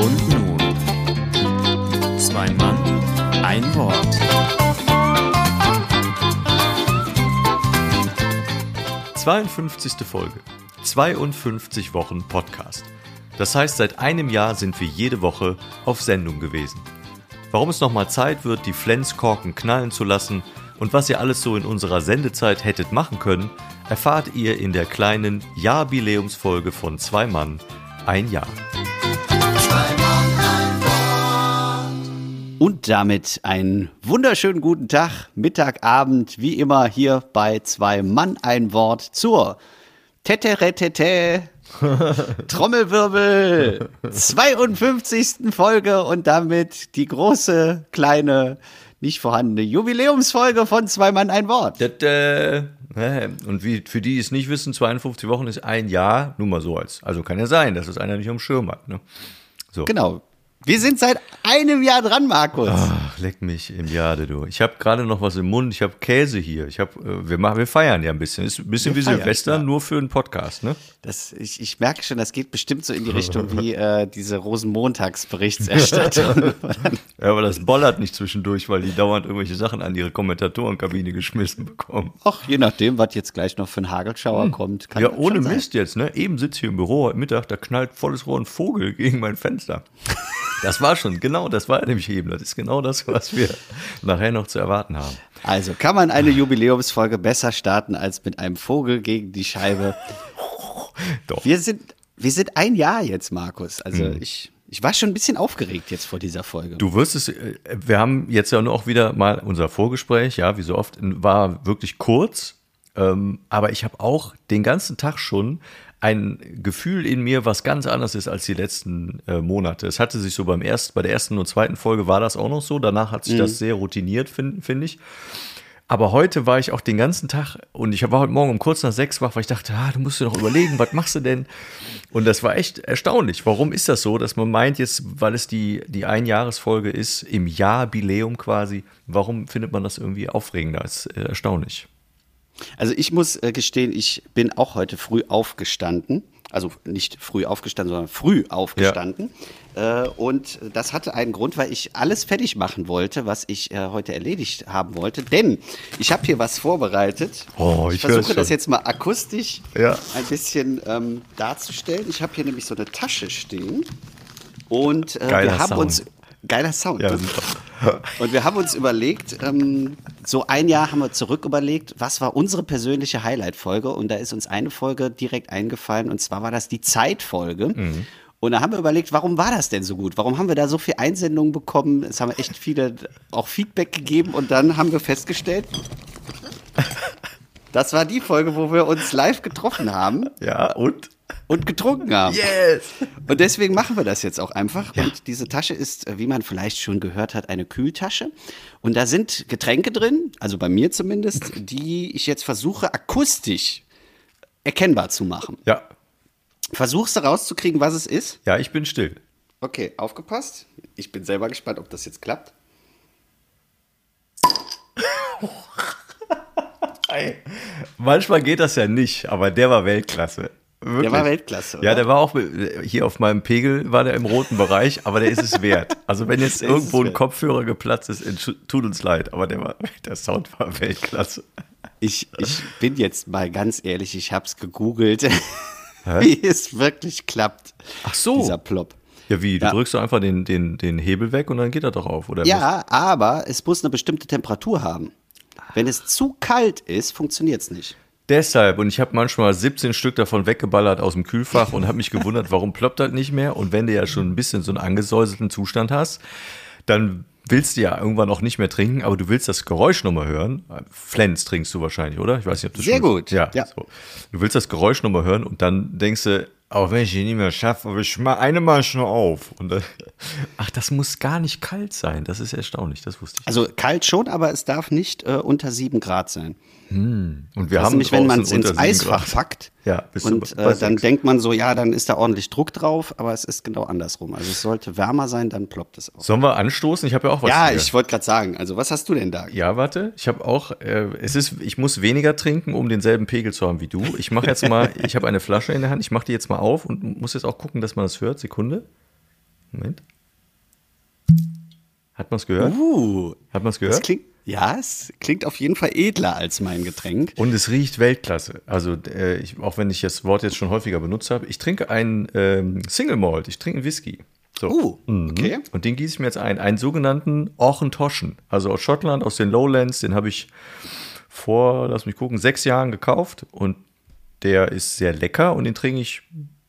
Und nun, zwei Mann, ein Wort. Zweiundfünfzigste Folge. 52 Wochen Podcast. Das heißt, seit einem Jahr sind wir jede Woche auf Sendung gewesen. Warum es nochmal Zeit wird, die Flenskorken knallen zu lassen und was ihr alles so in unserer Sendezeit hättet machen können, erfahrt ihr in der kleinen Jahrbiläumsfolge von Zwei Mann, ein Jahr. Und damit einen wunderschönen guten Tag, Mittag, Abend, wie immer hier bei zwei Mann ein Wort zur Teteretete Trommelwirbel 52. Folge und damit die große, kleine, nicht vorhandene Jubiläumsfolge von zwei Mann ein Wort. Tete. Hä? Und wie, für die, die es nicht wissen, 52 Wochen ist ein Jahr, nur mal so als. Also kann ja sein, dass es einer nicht am Schirm hat. Ne? So. Genau. Wir sind seit einem Jahr dran, Markus. Ach, leck mich im Jade, du. Ich habe gerade noch was im Mund. Ich habe Käse hier. Ich hab, äh, wir, machen, wir feiern ja ein bisschen. Ist ein bisschen Wir wie feiern, Silvester, ja. nur für einen Podcast, ne? Das, ich, ich merke schon, das geht bestimmt so in die Richtung wie äh, diese Rosenmontagsberichterstattung. Ja, aber das bollert nicht zwischendurch, weil die dauernd irgendwelche Sachen an ihre Kommentatorenkabine geschmissen bekommen. Ach, je nachdem, was jetzt gleich noch für ein Hagelschauer kommt. Kann ja, ohne. Mist jetzt, ne? Eben sitze ich hier im Büro heute Mittag, da knallt volles Rohr ein Vogel gegen mein Fenster. Das war schon, genau, das war nämlich eben. Das ist genau das, was wir nachher noch zu erwarten haben. Also kann man eine Jubiläumsfolge besser starten als mit einem Vogel gegen die Scheibe. Doch. Wir sind, wir sind ein Jahr jetzt, Markus. Also Mhm. ich, ich war schon ein bisschen aufgeregt jetzt vor dieser Folge. Du wirst es, äh, wir haben jetzt ja nur auch wieder mal unser Vorgespräch, ja, wie so oft, war wirklich kurz, ähm, aber ich habe auch den ganzen Tag schon ein Gefühl in mir, was ganz anders ist als die letzten äh, Monate. Es hatte sich so beim ersten, bei der ersten und zweiten Folge war das auch noch so. Danach hat sich das sehr routiniert, finde find ich. Aber heute war ich auch den ganzen Tag und ich war heute Morgen um kurz nach sechs wach, weil ich dachte, ah, du musst dir noch überlegen, was machst du denn? Und das war echt erstaunlich. Warum ist das so, dass man meint jetzt, weil es die, die Einjahresfolge ist, im Jahr Bileum quasi, warum findet man das irgendwie aufregender? Das ist äh, erstaunlich. Also ich muss äh, gestehen, ich bin auch heute früh aufgestanden. Also nicht früh aufgestanden, sondern früh aufgestanden. Äh, und das hatte einen Grund, weil ich alles fertig machen wollte, was ich äh, heute erledigt haben wollte. Denn ich habe hier was vorbereitet. Oh, ich ich versuche das jetzt mal akustisch Ja. ein bisschen ähm, darzustellen. Ich habe hier nämlich so eine Tasche stehen. Und äh, wir haben Sound. uns. Geiler Sound. Ja, und wir haben uns überlegt, ähm, so ein Jahr haben wir zurück überlegt, was war unsere persönliche Highlight-Folge? Und da ist uns eine Folge direkt eingefallen, und zwar war das die Zeitfolge. Und da haben wir überlegt, warum war das denn so gut? Warum haben wir da so viel Einsendungen bekommen? Es haben echt viele auch Feedback gegeben und dann haben wir festgestellt, das war die Folge, wo wir uns live getroffen haben Ja, und? Und getrunken haben. Yes! Und deswegen machen wir das jetzt auch einfach. Und diese Tasche ist, äh, wie man vielleicht schon gehört hat, eine Kühltasche. Und da sind Getränke drin, also bei mir zumindest, die ich jetzt versuche akustisch erkennbar zu machen. Ja, Versuchst du rauszukriegen, was es ist? ja, ich bin still. Okay, aufgepasst. Ich bin selber gespannt, ob das jetzt klappt. Manchmal geht das ja nicht, aber der war Weltklasse. Wirklich. Der war Weltklasse, oder? Ja, der war auch hier auf meinem Pegel, war der im roten Bereich, aber der ist es wert. Also wenn jetzt irgendwo ein. Kopfhörer geplatzt ist, tut uns leid, aber der, war, der Sound war Weltklasse. Ich, ich bin jetzt mal ganz ehrlich, ich habe es gegoogelt, wie es wirklich klappt. Ach so. Dieser Plop. Ja, wie? Du Ja. drückst doch einfach den, den, den Hebel weg und dann geht er doch auf, oder? Ja, aber es muss eine bestimmte Temperatur haben. Wenn es zu kalt ist, funktioniert es nicht. Deshalb, und ich habe manchmal 17 Stück davon weggeballert aus dem Kühlfach und habe mich gewundert, warum ploppt das nicht mehr? Und wenn du ja schon ein bisschen so einen angesäuselten Zustand hast, dann willst du ja irgendwann auch nicht mehr trinken, aber du willst das Geräusch nochmal hören. Flens trinkst du wahrscheinlich, oder? Ich weiß nicht, ob du Sehr schon gut, Ja, ja. So. Du willst das Geräusch nochmal hören und dann denkst du, auch wenn ich ihn nicht mehr schaffe, aber ich mach eine mal schon auf. Und dann, ach, das muss gar nicht kalt sein. Das ist erstaunlich, das wusste ich. Also kalt schon, aber es darf nicht äh, unter 7 Grad sein. Und wir Das haben nämlich, wenn man es ins Eisfach Grad. packt Ja, und äh, dann denkt man so, ja, dann ist da ordentlich Druck drauf, aber es ist genau andersrum. Also es sollte wärmer sein, dann ploppt es auf. Sollen wir anstoßen? Ich habe ja auch was. Ja, hier. ich wollte gerade sagen, also was hast du denn da? Ja, warte. Ich habe auch, äh, es ist, ich muss weniger trinken, um denselben Pegel zu haben wie du. Ich mache jetzt mal, ich habe eine Flasche in der Hand, ich mache die jetzt mal auf und muss jetzt auch gucken, dass man das hört. Sekunde. Moment. Hat man es gehört? Uh, Hat man es das gehört? klingt, ja, es klingt auf jeden Fall edler als mein Getränk. Und es riecht Weltklasse. Also, äh, ich, auch wenn ich das Wort jetzt schon häufiger benutzt habe, ich trinke einen ähm, Single Malt, ich trinke einen Whisky. So. Uh, Mhm. okay. Und den gieße ich mir jetzt ein. Einen sogenannten Orchentoschen. Also aus Schottland, aus den Lowlands. Den habe ich vor, lass mich gucken, sechs Jahren gekauft. Und der ist sehr lecker und den trinke ich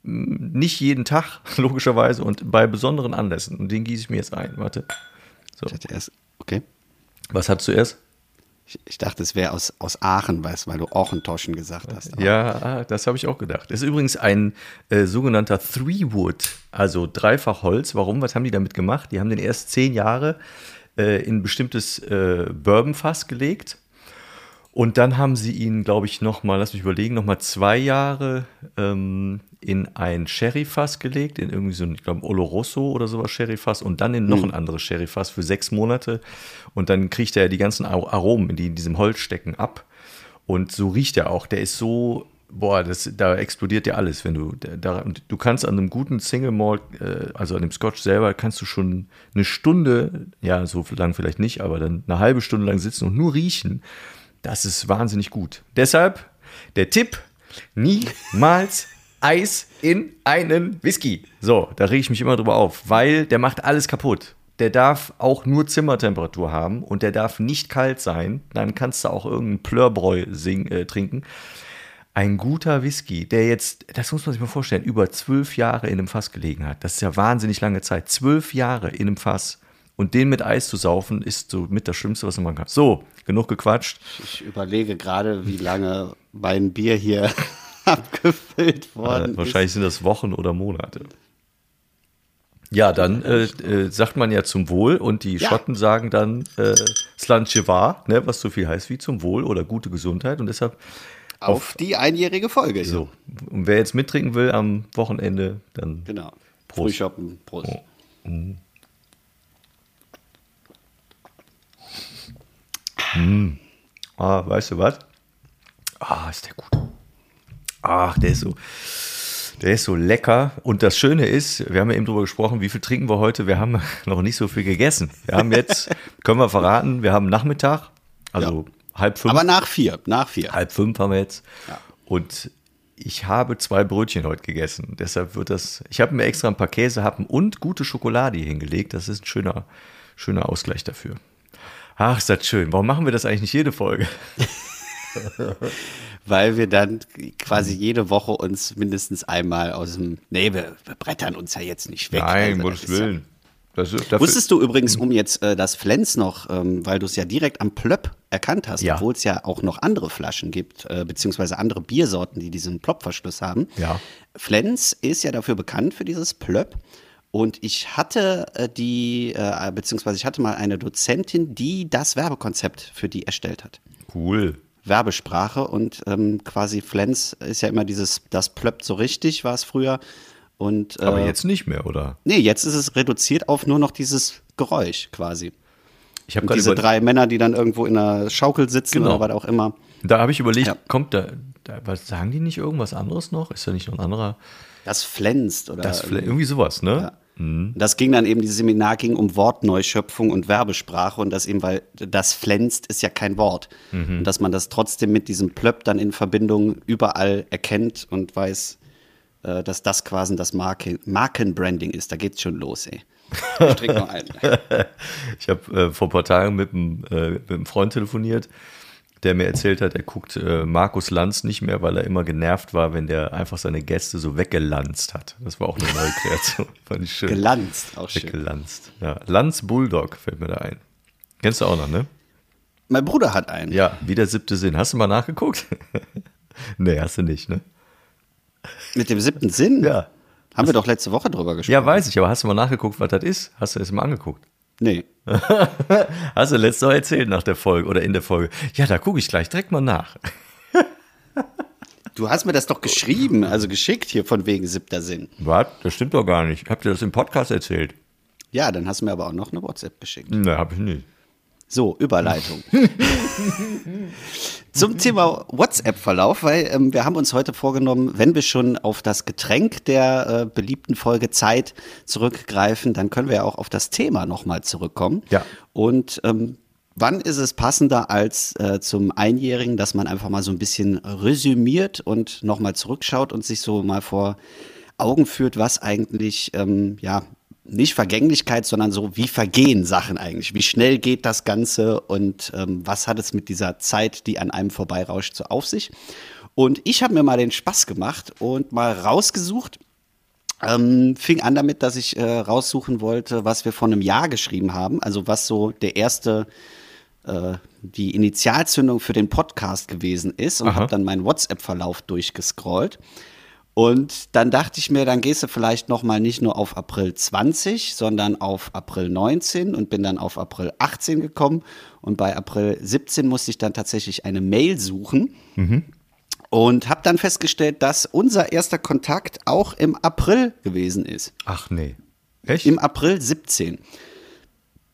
mm, nicht jeden Tag, logischerweise, und bei besonderen Anlässen. Und den gieße ich mir jetzt ein. Warte. So. Ich hatte erst, okay. Was hast du erst? Ich, ich dachte, es wäre aus, aus Aachen, weißt, weil du Orchentoschen gesagt hast. Ja, ah, das habe ich auch gedacht. Das ist übrigens ein äh, sogenannter Three-Wood, also dreifach Holz. Warum? Was haben die damit gemacht? Die haben den erst zehn Jahre äh, in ein bestimmtes äh, Bourbonfass gelegt. Und dann haben sie ihn, glaube ich, noch mal, lass mich überlegen, noch mal zwei Jahre ähm, in ein Sherryfass gelegt, in irgendwie so ein, ich glaube, Oloroso oder sowas Sherryfass und dann in noch ein anderes Sherryfass für sechs Monate. Und dann kriegt er die ganzen Ar- Aromen, die in diesem Holz stecken, ab. Und so riecht er auch. Der ist so, boah, das, da explodiert dir alles, wenn du da, und du kannst an einem guten Single Malt, äh, also an dem Scotch selber, kannst du schon eine Stunde, ja, so lang vielleicht nicht, aber dann eine halbe Stunde lang sitzen und nur riechen. Das ist wahnsinnig gut. Deshalb der Tipp: niemals Eis in einen Whisky. So, da rege ich mich immer drüber auf, weil der macht alles kaputt. Der darf auch nur Zimmertemperatur haben und der darf nicht kalt sein. Dann kannst du auch irgendeinen Plörbräu sing, äh, trinken. Ein guter Whisky, der jetzt, das muss man sich mal vorstellen, über zwölf Jahre in einem Fass gelegen hat. Das ist ja wahnsinnig lange Zeit. Zwölf Jahre in einem Fass. Und den mit Eis zu saufen, ist so mit das Schlimmste, was man kann. So, genug gequatscht. Ich überlege gerade, wie lange mein Bier hier abgefüllt worden Äh, wahrscheinlich sind das Wochen oder Monate. Ja, dann äh, äh, sagt man ja zum Wohl und die Ja. Schotten sagen dann äh, Slanchevar, ne, was so viel heißt wie zum Wohl oder gute Gesundheit und deshalb ist. Auf die einjährige Folge. so. Und wer jetzt mittrinken will am Wochenende, dann Genau. Prost. Frühshoppen, Prost. Ah, weißt du was? Ah, ist der gut. Ach, der ist so, der ist so lecker. Und das Schöne ist, wir haben ja eben drüber gesprochen, wie viel trinken wir heute? Wir haben noch nicht so viel gegessen. Wir haben jetzt, können wir verraten, wir haben Nachmittag, also halb fünf. Aber nach vier, nach vier. halb fünf haben wir jetzt. Ja. Und ich habe zwei Brötchen heute gegessen. Deshalb wird das. Ich habe mir extra ein paar Käsehappen und gute Schokolade hingelegt. Das ist ein schöner, schöner Ausgleich dafür. Ach, ist das schön. Warum machen wir das eigentlich nicht jede Folge? Weil wir dann quasi jede Woche uns mindestens einmal aus dem. Nee, wir, wir brettern uns ja jetzt nicht weg. Nein, Also, Gottes ist ja- Willen. Das Wusstest du übrigens, um jetzt äh, das Flens noch, ähm, weil du es ja direkt am Plöpp erkannt hast, Ja. obwohl es ja auch noch andere Flaschen gibt, äh, beziehungsweise andere Biersorten, die diesen Plöpp-Verschluss haben. Ja. Flens ist ja dafür bekannt für dieses Plöpp. Und ich hatte äh, die, äh, beziehungsweise ich hatte mal eine Dozentin, die das Werbekonzept für die erstellt hat. cool. Werbesprache und ähm, quasi Flens ist ja immer dieses, das plöppt so richtig, war es früher. Und, äh, Aber jetzt nicht mehr, oder? Nee, jetzt ist es reduziert auf nur noch dieses Geräusch quasi. Ich habe diese drei Männer, die dann irgendwo in einer Schaukel sitzen Genau. oder was auch immer. da habe ich überlegt, Ja. kommt da, da, was sagen die nicht irgendwas anderes noch? Ist da nicht noch ein anderer? Das flänzt oder Das vielleicht irgendwie sowas, ne? Ja. Das ging dann eben, dieses Seminar ging um Wortneuschöpfung und Werbesprache und das eben, weil das flänzt ist ja kein Wort. Mhm. Und dass man das trotzdem mit diesem Plöpp dann in Verbindung überall erkennt und weiß, äh, dass das quasi das Marke, Markenbranding ist. Da geht's schon los, ey. Ich. Ich habe äh, vor ein paar Tagen mit einem, äh, mit einem Freund telefoniert, der mir erzählt hat, er guckt äh, Markus Lanz nicht mehr, weil er immer genervt war, wenn der einfach seine Gäste so weggelanzt hat. Das war auch eine neue Kreation. Fand ich schön. Gelanzt, auch schön. Weggelanzt. Ja. Lanz Bulldog fällt mir da ein. Kennst du auch noch, ne? Mein Bruder hat einen. Ja, wie der siebte Sinn. Hast du mal nachgeguckt? nee, hast du nicht, ne? Mit dem siebten Sinn? Ja. Haben wir doch letzte Woche drüber gesprochen. Ja, weiß ich, aber hast du mal nachgeguckt, was das ist? Hast du es mal angeguckt? Nee. Hast du letztes Mal erzählt nach der Folge oder in der Folge? Ja, da gucke ich gleich direkt mal nach. Du hast mir das doch geschrieben, also geschickt hier von wegen siebter Sinn. Was? Das stimmt doch gar nicht. Habt ihr das im Podcast erzählt? Ja, dann hast du mir aber auch noch eine WhatsApp geschickt. Ne, hab ich nicht. So, Überleitung. Zum Thema WhatsApp-Verlauf, weil ähm, wir haben uns heute vorgenommen, wenn wir schon auf das Getränk der äh, beliebten Folge Zeit zurückgreifen, dann können wir ja auch auf das Thema nochmal zurückkommen. Ja. Und ähm, wann ist es passender als äh, zum Einjährigen, dass man einfach mal so ein bisschen resümiert und nochmal zurückschaut und sich so mal vor Augen führt, was eigentlich, ähm, ja, nicht Vergänglichkeit, sondern so, wie vergehen Sachen eigentlich? Wie schnell geht das Ganze und ähm, was hat es mit dieser Zeit, die an einem vorbeirauscht, so auf sich? Und ich habe mir mal den Spaß gemacht und mal rausgesucht. Ähm, fing an damit, dass ich äh, raussuchen wollte, was wir vor einem Jahr geschrieben haben, also was so der erste äh, die Initialzündung für den Podcast gewesen ist und habe dann meinen WhatsApp-Verlauf durchgescrollt. Und dann dachte ich mir, dann gehst du vielleicht noch mal nicht nur auf April 20, sondern auf April 19 und bin dann auf April 18 gekommen. Und bei April 17 musste ich dann tatsächlich eine Mail suchen und habe dann festgestellt, dass unser erster Kontakt auch im April gewesen ist. Ach nee. Echt? Im April 17.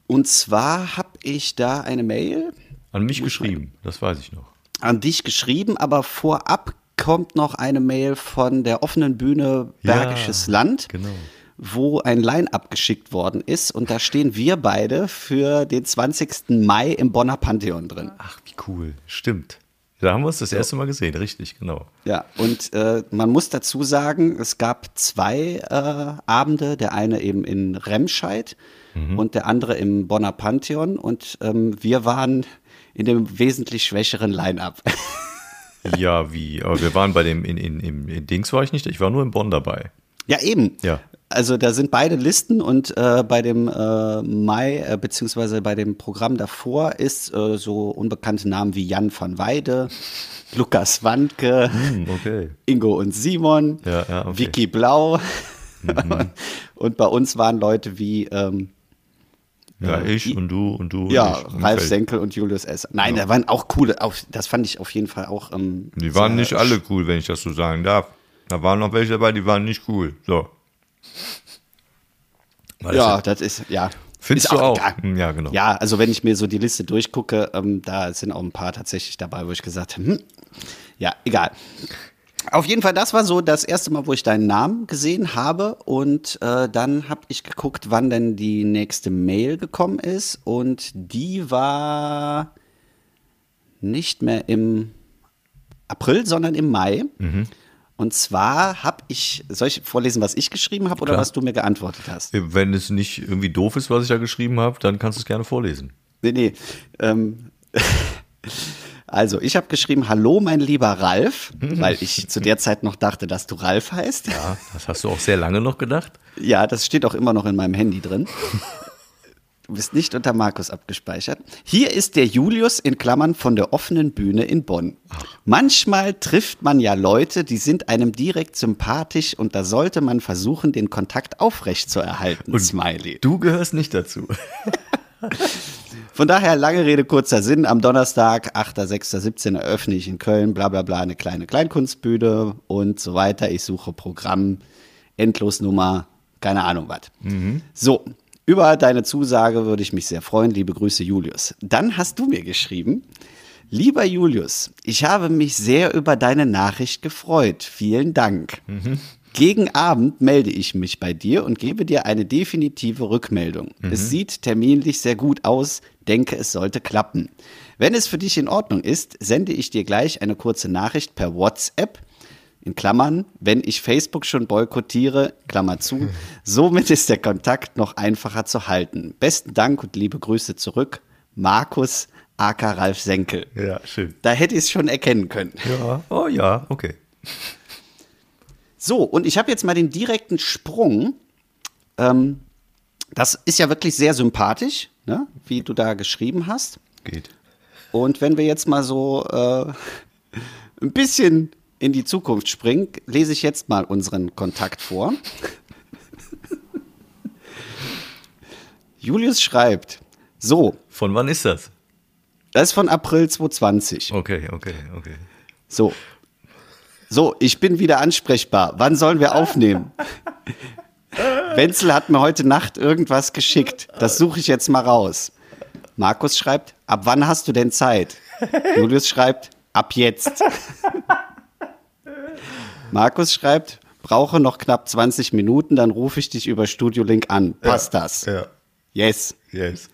Und zwar habe ich da eine Mail An mich geschrieben, das weiß ich noch. an dich geschrieben, aber vorab kommt noch eine Mail von der offenen Bühne Bergisches Ja, Land, genau. wo ein Line-Up geschickt worden ist und da stehen wir beide für den 20. Mai im Bonner Pantheon drin. Ach, wie cool. Stimmt. Da haben wir uns das erste Mal gesehen, richtig, genau. Ja, und äh, man muss dazu sagen, es gab zwei äh, Abende, der eine eben in Remscheid und der andere im Bonner Pantheon und ähm, wir waren in dem wesentlich schwächeren Line-Up. Ja, wie? Aber wir waren bei dem, in, in, im in Dings war ich nicht, ich war nur in Bonn dabei. Ja, eben. Ja. Also da sind beide Listen und äh, bei dem äh, Mai, äh, beziehungsweise bei dem Programm davor ist äh, so unbekannte Namen wie Jan van Weide, Lukas Wandke, Hm, okay. Ingo und Simon, Ja, ja, okay. Mhm. Vicky Blau. und bei uns waren Leute wie ähm, Ja, ich und du und du und ja, ich. Und Ralf Feld. Senkel und Julius S. Nein, da waren auch coole, das fand ich auf jeden Fall auch. Ähm, Die waren nicht alle cool, wenn ich das so sagen darf. Da waren noch welche dabei, die waren nicht cool. So. Weil Ja, das- das ist, ja. Findest ist du auch? egal. Hm, Ja, genau. Ja, also wenn ich mir so die Liste durchgucke, ähm, da sind auch ein paar tatsächlich dabei, wo ich gesagt habe, hm, ja, egal. Auf jeden Fall, das war so das erste Mal, wo ich deinen Namen gesehen habe. Und äh, dann habe ich geguckt, wann denn die nächste Mail gekommen ist. Und die war nicht mehr im April, sondern im Mai. Mhm. Und zwar habe ich, soll ich vorlesen, was ich geschrieben habe oder was du mir geantwortet hast? Wenn es nicht irgendwie doof ist, was ich da geschrieben habe, dann kannst du es gerne vorlesen. Nee, nee. Ähm, also, ich habe geschrieben, hallo, mein lieber Ralf, weil ich zu der Zeit noch dachte, dass du Ralf heißt. Ja. Ja, das hast du auch sehr lange noch gedacht. das steht auch immer noch in meinem Handy drin. Du bist nicht unter Markus abgespeichert. Hier ist der Julius in Klammern von der offenen Bühne in Bonn. Manchmal trifft man ja Leute, die sind einem direkt sympathisch und da sollte man versuchen, den Kontakt aufrecht zu erhalten. Smiley. Du gehörst nicht dazu. Von daher, lange Rede, kurzer Sinn. Am Donnerstag, 8.6.17 eröffne ich in Köln, bla bla bla, eine kleine Kleinkunstbühne und so weiter. Ich suche Programm, Endlosnummer, keine Ahnung was. So, über deine Zusage würde ich mich sehr freuen. Liebe Grüße, Julius. Dann hast du mir geschrieben, lieber Julius, ich habe mich sehr über deine Nachricht gefreut. Vielen Dank. Gegen Abend melde ich mich bei dir und gebe dir eine definitive Rückmeldung. Es sieht terminlich sehr gut aus, denke, es sollte klappen. Wenn es für dich in Ordnung ist, sende ich dir gleich eine kurze Nachricht per WhatsApp. In Klammern, wenn ich Facebook schon boykottiere, Klammer zu, somit ist der Kontakt noch einfacher zu halten. Besten Dank und liebe Grüße zurück, Markus aka Ralf Senkel. Ja, schön. Da hätte ich es schon erkennen können. Ja, oh ja, okay. So, und ich habe jetzt mal den direkten Sprung. Ähm, das ist ja wirklich sehr sympathisch, ne? wie du da geschrieben hast. Geht. Und wenn wir jetzt mal so äh, ein bisschen in die Zukunft springen, lese ich jetzt mal unseren Kontakt vor. Julius schreibt, so, Von wann ist das? das ist von April 2020. Okay, okay, okay. So. So, ich bin wieder ansprechbar. Wann sollen wir aufnehmen? Wenzel hat mir heute Nacht irgendwas geschickt. Das suche ich jetzt mal raus. Markus schreibt, ab wann hast du denn Zeit? Julius schreibt, ab jetzt. Markus schreibt, brauche noch knapp 20 Minuten, dann rufe ich dich über Studio Link an. Passt das? Ja, Yes. yes.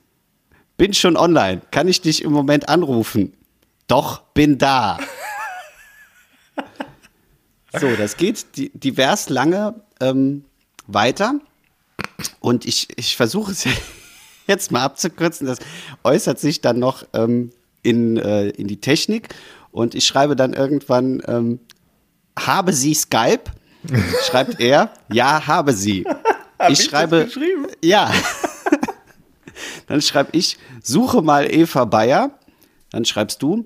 Bin schon online. Kann ich dich im Moment anrufen? Doch, bin da. so, das geht di- divers lange ähm, weiter. Und ich, ich versuche es jetzt mal abzukürzen. Das äußert sich dann noch ähm, in, äh, in die Technik. Und ich schreibe dann irgendwann, ähm, habe Sie Skype? Schreibt er, ja, habe sie. ich ich das schreibe, geschrieben? ja. Dann schreibe ich, suche mal Eva Bayer. Dann schreibst du,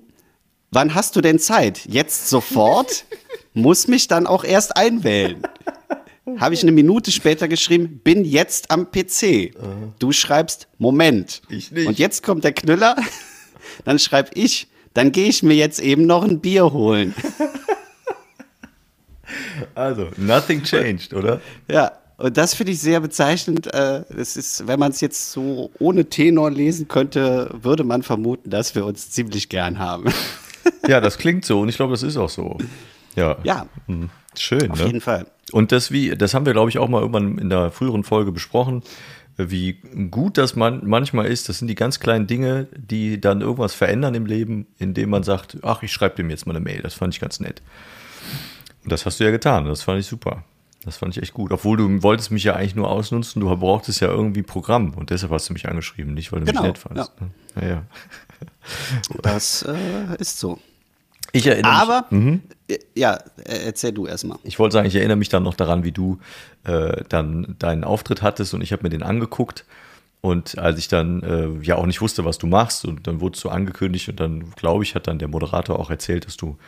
wann hast du denn Zeit? Jetzt sofort? Muss mich dann auch erst einwählen. Habe ich eine Minute später geschrieben, bin jetzt am PC. Du schreibst, Moment. Ich nicht. Und jetzt kommt der Knüller. Dann schreibe ich, dann gehe ich mir jetzt eben noch ein Bier holen. Also, nothing changed, oder? Ja, und das finde ich sehr bezeichnend. Äh, Es ist, wenn man es jetzt so ohne Tenor lesen könnte, würde man vermuten, dass wir uns ziemlich gern haben. Ja, das klingt so und ich glaube, das ist auch so. Ja. Ja, Hm. Schön, auf ne? jeden Fall. Und das wie, das haben wir, glaube ich, auch mal irgendwann in der früheren Folge besprochen, wie gut das man manchmal ist. Das sind die ganz kleinen Dinge, die dann irgendwas verändern im Leben, indem man sagt, ach, ich schreibe dem jetzt mal eine Mail. Das fand ich ganz nett. Und das hast du ja getan. Das fand ich super. Das fand ich echt gut. Obwohl du wolltest mich ja eigentlich nur ausnutzen, du brauchtest ja irgendwie Programm und deshalb hast du mich angeschrieben, nicht weil du Genau, mich nett fandst. Ja. Ja, Das äh, ist so. Ich erinnere mich, Aber, äh, ja, äh, erzähl du erstmal. Ich wollte sagen, ich erinnere mich dann noch daran, wie du äh, dann deinen Auftritt hattest und ich habe mir den angeguckt. Und als ich dann äh, ja auch nicht wusste, was du machst, und dann wurdest du angekündigt und dann, glaube ich, hat dann der Moderator auch erzählt, dass du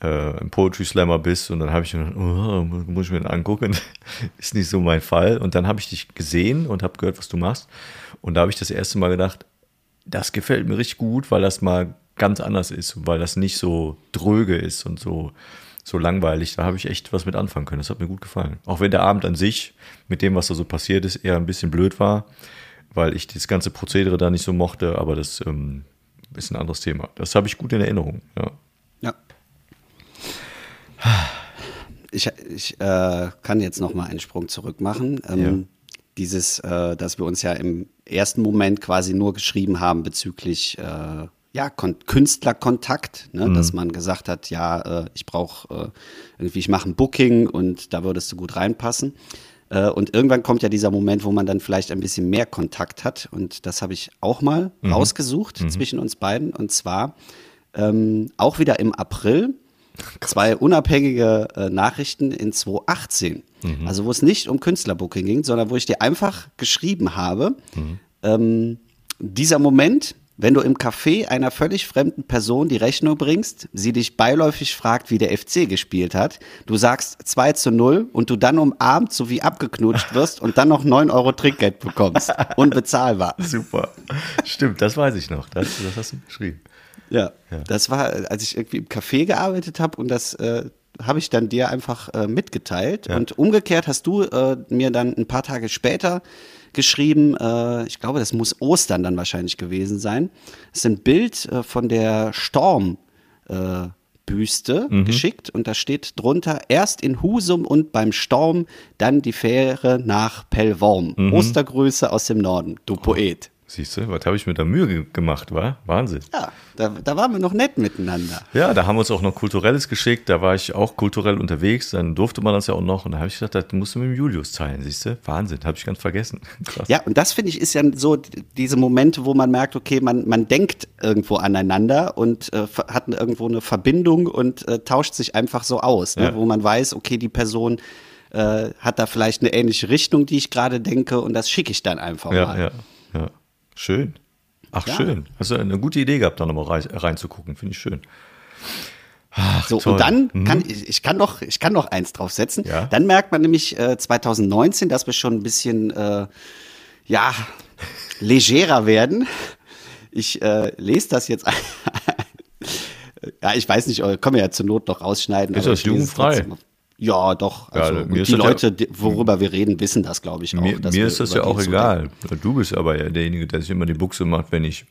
äh, ein Poetry Slammer bist. Und dann habe ich gedacht, oh, muss ich mir den angucken. Ist nicht so mein Fall. Und dann habe ich dich gesehen und habe gehört, was du machst. Und da habe ich das erste Mal gedacht, das gefällt mir richtig gut, weil das mal ganz anders ist weil das nicht so dröge ist und so, so langweilig. Da habe ich echt was mit anfangen können. Das hat mir gut gefallen. Auch wenn der Abend an sich mit dem, was da so passiert ist, eher ein bisschen blöd war, weil ich das ganze Prozedere da nicht so mochte, aber das ähm, ist ein anderes Thema. Das habe ich gut in Erinnerung. Ja. Ja. Ich, ich äh, kann jetzt noch mal einen Sprung zurück machen. Ähm, Ja. Dieses, äh, dass wir uns ja im ersten Moment quasi nur geschrieben haben bezüglich äh, ja, Kon Künstlerkontakt, ne? dass man gesagt hat, ja, äh, ich brauche äh, irgendwie, ich mache ein Booking und da würdest du gut reinpassen. Äh, und irgendwann kommt ja dieser Moment, wo man dann vielleicht ein bisschen mehr Kontakt hat. Und das habe ich auch mal rausgesucht zwischen uns beiden. Und zwar ähm, auch wieder im April zwei unabhängige äh, Nachrichten in 2018. Also wo es nicht um Künstlerbooking ging, sondern wo ich dir einfach geschrieben habe, ähm, dieser Moment, wenn du im Café einer völlig fremden Person die Rechnung bringst, sie dich beiläufig fragt, wie der FC gespielt hat, du sagst 2 zu 0 und du dann umarmt sowie abgeknutscht wirst und dann noch 9 Euro Trinkgeld bekommst. Unbezahlbar. Super. Stimmt, das weiß ich noch. Das, das hast du geschrieben. Ja, das war, als ich irgendwie im Café gearbeitet habe und das äh, habe ich dann dir einfach äh, mitgeteilt. Ja. Und umgekehrt hast du äh, mir dann ein paar Tage später geschrieben, äh, ich glaube, das muss Ostern dann wahrscheinlich gewesen sein. Es ist ein Bild äh, von der Storm. Äh, Büste geschickt und da steht drunter erst in Husum und beim Storm, dann die Fähre nach Pellworm. Ostergrüße aus dem Norden, du Poet. Siehst du, was habe ich mir da Mühe ge- gemacht, war? Wahnsinn. Ja, da, da waren wir noch nett miteinander. Ja, da haben wir uns auch noch Kulturelles geschickt. Da war ich auch kulturell unterwegs. Dann durfte man das ja auch noch. Und da habe ich gedacht, das musst du mit dem Julius teilen, siehst du? Wahnsinn, habe ich ganz vergessen. Krass. Ja, und das finde ich ist ja so diese Momente, wo man merkt, okay, man, man denkt irgendwo aneinander und äh, hat irgendwo eine Verbindung und äh, tauscht sich einfach so aus, ne? Ja. wo man weiß, okay, die Person äh, hat da vielleicht eine ähnliche Richtung, die ich gerade denke und das schicke ich dann einfach Ja, mal. ja, ja. Schön. Ach, Ja. schön. Hast du eine gute Idee gehabt, da nochmal rein, reinzugucken. Finde ich schön. Ach, so, toll. und dann Mhm. kann ich, ich kann noch, ich kann noch eins draufsetzen. Ja. Dann merkt man nämlich äh, 2019, dass wir schon ein bisschen, äh, ja, legerer werden. Ich äh, lese das jetzt. ja, ich weiß nicht, können wir ja zur Not noch rausschneiden. Ist das jugendfrei? Ja, doch. Ja, Also, ist die ja- Leute, die, worüber wir reden, wissen das, glaube ich, auch. Mir, mir ist das ja auch egal. Du bist aber ja derjenige, der sich immer die Buchse macht, wenn ich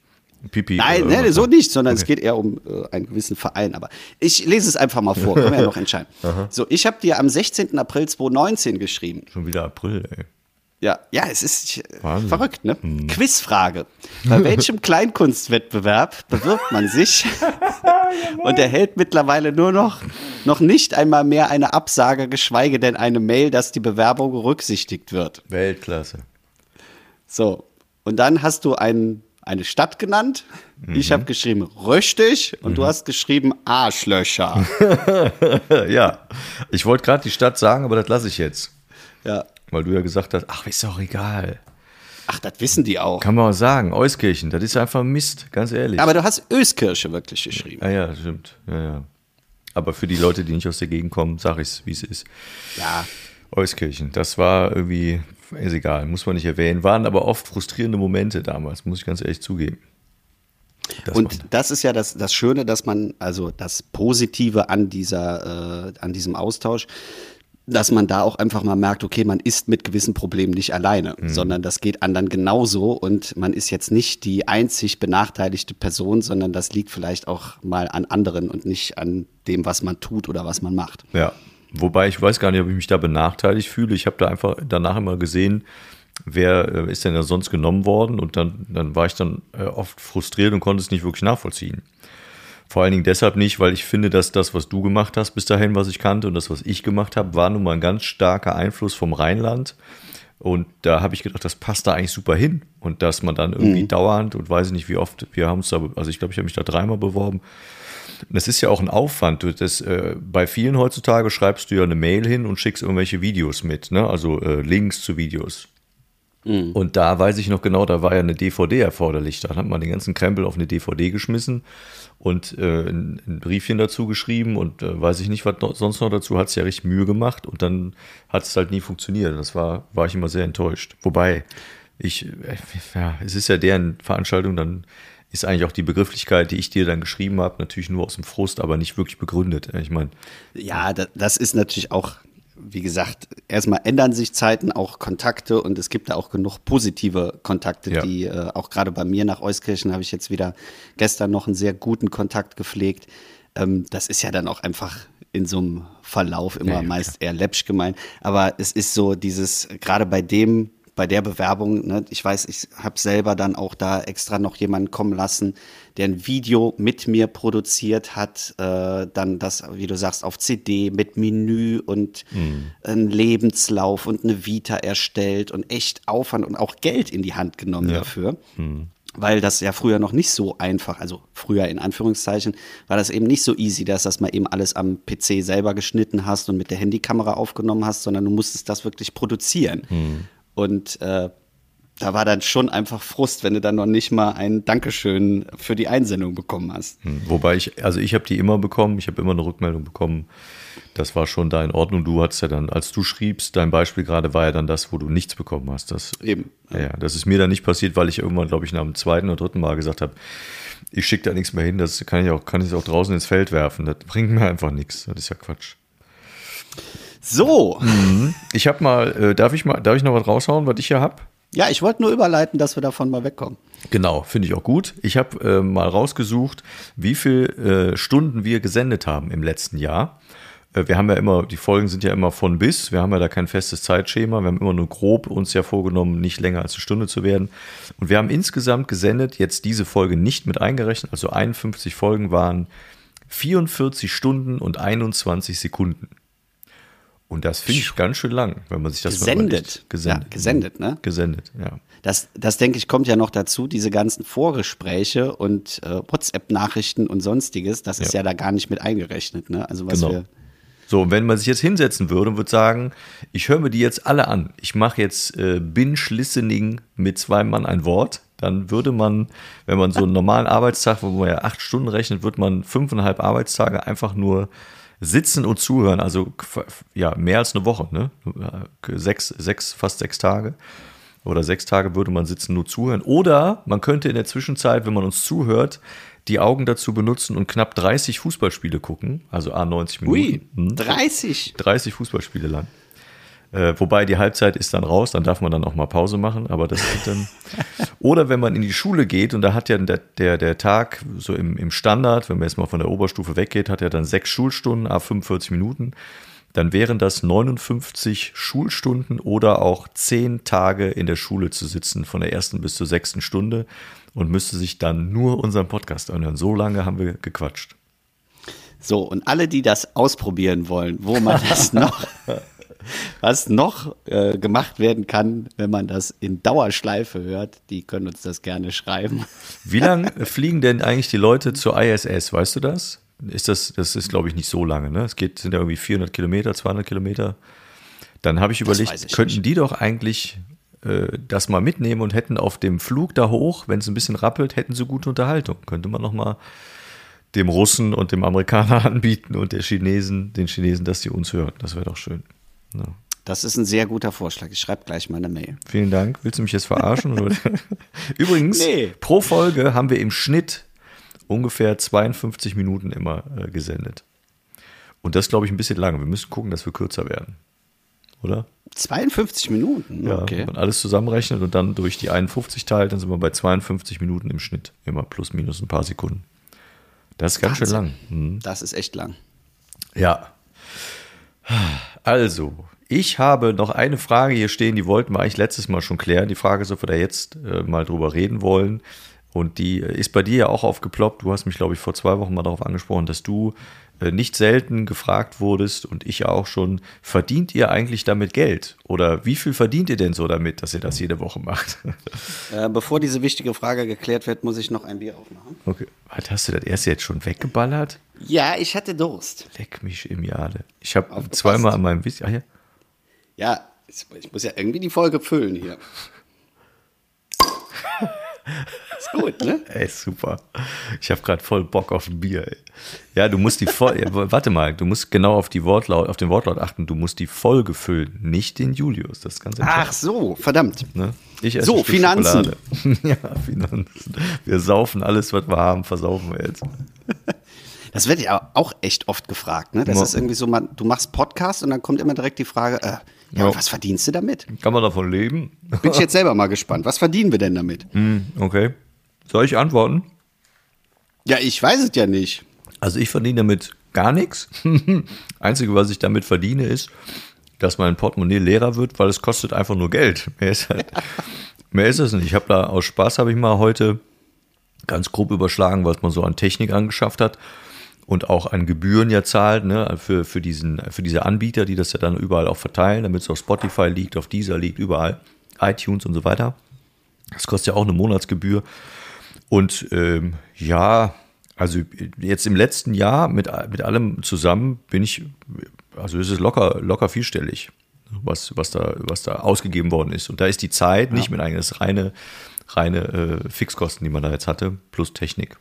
Pipi. Nein, irgendwas so nicht, sondern es geht eher um äh, einen gewissen Verein. Aber ich lese es einfach mal vor, können wir ja noch entscheiden. so, ich habe dir am 16. April 2019 geschrieben. Schon wieder April, ey. Ja, ja, es ist äh, Wahnsinn. verrückt, ne? Quizfrage. Bei welchem Kleinkunstwettbewerb bewirbt man sich und erhält mittlerweile nur noch, noch nicht einmal mehr eine Absage, geschweige denn eine Mail, dass die Bewerbung berücksichtigt wird? Weltklasse. So, und dann hast du ein, eine Stadt genannt. Ich habe geschrieben Röstig und du hast geschrieben Arschlöcher. ja, ich wollte gerade die Stadt sagen, aber das lasse ich jetzt. ja. Weil du ja gesagt hast, ach, ist doch egal. Ach, das wissen die auch. Kann man auch sagen, Euskirchen, das ist einfach Mist, ganz ehrlich. Aber du hast Öskirche wirklich geschrieben. ja, ja, stimmt. Ja, ja. Aber für die Leute, die nicht aus der Gegend kommen, sage ich es, wie es ist. Ja. Euskirchen, das war irgendwie, ist egal, muss man nicht erwähnen. Waren aber oft frustrierende Momente damals, muss ich ganz ehrlich zugeben. Das Und das ist ja das, das Schöne, dass man, also das Positive an dieser, äh, an diesem Austausch, dass man da auch einfach mal merkt, okay, man ist mit gewissen Problemen nicht alleine, Mhm. sondern das geht anderen genauso und man ist jetzt nicht die einzig benachteiligte Person, sondern das liegt vielleicht auch mal an anderen und nicht an dem, was man tut oder was man macht. Ja, wobei ich weiß gar nicht, ob ich mich da benachteiligt fühle. Ich habe da einfach danach immer gesehen, wer äh, ist denn da sonst genommen worden und dann, dann war ich dann äh, oft frustriert und konnte es nicht wirklich nachvollziehen. Vor allen Dingen deshalb nicht, weil ich finde, dass das, was du gemacht hast bis dahin, was ich kannte und das, was ich gemacht habe, war nun mal ein ganz starker Einfluss vom Rheinland. Und da habe ich gedacht, das passt da eigentlich super hin. Und dass man dann irgendwie dauernd und weiß ich nicht, wie oft, wir haben uns da, also ich glaube, ich habe mich da dreimal beworben. Und das ist ja auch ein Aufwand. Das, äh, bei vielen heutzutage schreibst du ja eine Mail hin und schickst irgendwelche Videos mit, ne? also äh, Links zu Videos. Und da weiß ich noch genau, da war ja eine DVD erforderlich. Da hat man den ganzen Krempel auf eine DVD geschmissen und äh, ein, ein Briefchen dazu geschrieben und äh, weiß ich nicht, was noch, sonst noch dazu, hat es ja richtig Mühe gemacht und dann hat es halt nie funktioniert. Das war, war ich immer sehr enttäuscht. Wobei, ich, äh, ja, es ist ja deren Veranstaltung, dann ist eigentlich auch die Begrifflichkeit, die ich dir dann geschrieben habe, natürlich nur aus dem Frust, aber nicht wirklich begründet. Ich meine, Ja, da, das ist natürlich auch, wie gesagt, erstmal ändern sich Zeiten, auch Kontakte und es gibt da auch genug positive Kontakte, Ja. die äh, auch gerade bei mir nach Euskirchen habe ich jetzt wieder gestern noch einen sehr guten Kontakt gepflegt. Ähm, das ist ja dann auch einfach in so einem Verlauf immer Ja, meist eher läppsch gemeint. Aber es ist so dieses, gerade bei dem, bei der Bewerbung, ne, ich weiß, ich habe selber dann auch da extra noch jemanden kommen lassen, der ein Video mit mir produziert hat, äh, dann das, wie du sagst, auf CD mit Menü und einen Lebenslauf und eine Vita erstellt und echt Aufwand und auch Geld in die Hand genommen Ja. dafür. Weil das ja früher noch nicht so einfach, also früher in Anführungszeichen, war das eben nicht so easy, dass das mal eben alles am PC selber geschnitten hast und mit der Handykamera aufgenommen hast, sondern du musstest das wirklich produzieren. Und äh, da war dann schon einfach Frust, wenn du dann noch nicht mal ein Dankeschön für die Einsendung bekommen hast. Hm, Wobei ich, also ich habe die immer bekommen, ich habe immer eine Rückmeldung bekommen. Das war schon da in Ordnung. Du hattest ja dann, als du schriebst, dein Beispiel gerade war ja dann das, wo du nichts bekommen hast. Das, Eben. Ja, ja, das ist mir dann nicht passiert, weil ich irgendwann, glaube ich, nach dem zweiten oder dritten Mal gesagt habe, ich schicke da nichts mehr hin, das kann ich auch, kann ich auch draußen ins Feld werfen. Das bringt mir einfach nichts. Das ist ja Quatsch. So, Ich habe mal, äh, darf ich mal, darf ich noch was raushauen, was ich hier habe? ja, ich wollte nur überleiten, dass wir davon mal wegkommen. Genau, finde ich auch gut. Ich habe äh, mal rausgesucht, wie viele äh, Stunden wir gesendet haben im letzten Jahr. Äh, wir haben ja immer, die Folgen sind ja immer von bis. Wir haben ja da kein festes Zeitschema. Wir haben immer nur grob uns ja vorgenommen, nicht länger als eine Stunde zu werden. Und wir haben insgesamt gesendet, jetzt diese Folge nicht mit eingerechnet, also 51 Folgen waren 44 Stunden und 21 Sekunden. Und das finde ich ganz schön lang, wenn man sich das Gesendet. Gesendet. Ja, gesendet, ne? Gesendet, ja. Das, das denke ich, kommt ja noch dazu, diese ganzen Vorgespräche und äh, WhatsApp-Nachrichten und sonstiges, das ist Ja. ja da gar nicht mit eingerechnet. Ne? Also was Genau. wir. So, und wenn man sich jetzt hinsetzen würde und würde sagen, ich höre mir die jetzt alle an, ich mache jetzt äh, Binge-Listening mit zwei Mann ein Wort, dann würde man, wenn man so einen normalen Arbeitstag, wo man ja acht Stunden rechnet, wird man fünfeinhalb Arbeitstage einfach nur sitzen und zuhören. Also ja, mehr als eine Woche, ne? Sechs, sechs, fast sechs Tage oder sechs Tage würde man sitzen, nur zuhören. Oder man könnte in der Zwischenzeit, wenn man uns zuhört, die Augen dazu benutzen und knapp 30 Fußballspiele gucken, also A90 Minuten. Ui, 30? 30 Fußballspiele lang. Äh, wobei die Halbzeit ist dann raus, dann darf man dann auch mal Pause machen, aber das geht dann. Oder wenn man in die Schule geht und da hat ja der, der, der Tag so im, im Standard, wenn man jetzt mal von der Oberstufe weggeht, hat er dann sechs Schulstunden, a 45 Minuten. Dann wären das 59 Schulstunden oder auch zehn Tage in der Schule zu sitzen, von der ersten bis zur sechsten Stunde und müsste sich dann nur unseren Podcast anhören. So lange haben wir gequatscht. So, und alle, die das ausprobieren wollen, wo man das noch was noch äh, gemacht werden kann, wenn man das in Dauerschleife hört, die können uns das gerne schreiben. Wie lange fliegen denn eigentlich die Leute zur ISS? Weißt du das? Ist das, das ist, glaube ich, nicht so lange. Ne? Es geht, sind ja irgendwie 400 Kilometer, 200 Kilometer. Dann habe ich überlegt, ich könnten nicht. die doch eigentlich äh, das mal mitnehmen und hätten auf dem Flug da hoch, wenn es ein bisschen rappelt, hätten sie gute Unterhaltung. Könnte man noch mal dem Russen und dem Amerikaner anbieten und der Chinesen, den Chinesen, dass die uns hören. Das wäre doch schön. Ja. Das ist ein sehr guter Vorschlag. Ich schreibe gleich mal eine Mail. Vielen Dank. Willst du mich jetzt verarschen? Übrigens, nee. pro Folge haben wir im Schnitt ungefähr 52 Minuten immer äh, gesendet. Und das glaube ich ein bisschen lange. Wir müssen gucken, dass wir kürzer werden. Oder? 52 Minuten? Ja, okay. wenn man alles zusammenrechnet und dann durch die 51 teilt, dann sind wir bei 52 Minuten im Schnitt. Immer plus minus ein paar Sekunden. Das ist ganz Wahnsinn. schön lang. Mhm. Das ist echt lang. Ja, also, ich habe noch eine Frage hier stehen, die wollten wir eigentlich letztes Mal schon klären. Die Frage ist, ob wir da jetzt äh, mal drüber reden wollen. Und die äh, ist bei dir ja auch aufgeploppt. Du hast mich, glaube ich, vor zwei Wochen mal darauf angesprochen, dass du äh, nicht selten gefragt wurdest und ich auch schon, verdient ihr eigentlich damit Geld? Oder wie viel verdient ihr denn so damit, dass ihr das jede Woche macht? Äh, bevor diese wichtige Frage geklärt wird, muss ich noch ein Bier aufmachen. Okay. Was, hast du das erste jetzt schon weggeballert? Ja, ich hatte Durst. Leck mich im Jade. Ich habe zweimal an meinem Whisky. Ja. ja, ich muss ja irgendwie die Folge füllen hier. Ist gut, ne? Ey, super. Ich habe gerade voll Bock auf ein Bier. Ey. Ja, du musst die Folge, warte mal, du musst genau auf die Wortlaut, auf den Wortlaut achten. Du musst die Folge füllen, nicht den Julius. Das ist ganz Ach so, verdammt. Ne? Ich so, Finanzen. ja, Finanzen. Wir saufen alles, was wir haben, versaufen wir jetzt. Das wird ja auch echt oft gefragt. Ne? Das ist irgendwie so, man, du machst Podcast und dann kommt immer direkt die Frage, äh, ja, ja. was verdienst du damit? Kann man davon leben? Bin ich jetzt selber mal gespannt. Was verdienen wir denn damit? Hm, okay. Soll ich antworten? Ja, ich weiß es ja nicht. Also ich verdiene damit gar nichts. Einzige, was ich damit verdiene, ist, dass mein Portemonnaie leerer wird, weil es kostet einfach nur Geld. Mehr ist, halt, mehr ist es nicht. Ich habe da aus Spaß habe ich mal heute ganz grob überschlagen, was man so an Technik angeschafft hat und auch an Gebühren ja zahlt ne, für, für, diesen, für diese Anbieter, die das ja dann überall auch verteilen, damit es auf Spotify liegt, auf Deezer liegt, überall, iTunes und so weiter. Das kostet ja auch eine Monatsgebühr. Und ähm, ja, also jetzt im letzten Jahr mit, mit allem zusammen bin ich, also ist es locker, locker vierstellig, was, was, da, was da ausgegeben worden ist. Und da ist die Zeit ja. nicht mit eigenes reine, reine äh, Fixkosten, die man da jetzt hatte, plus Technik.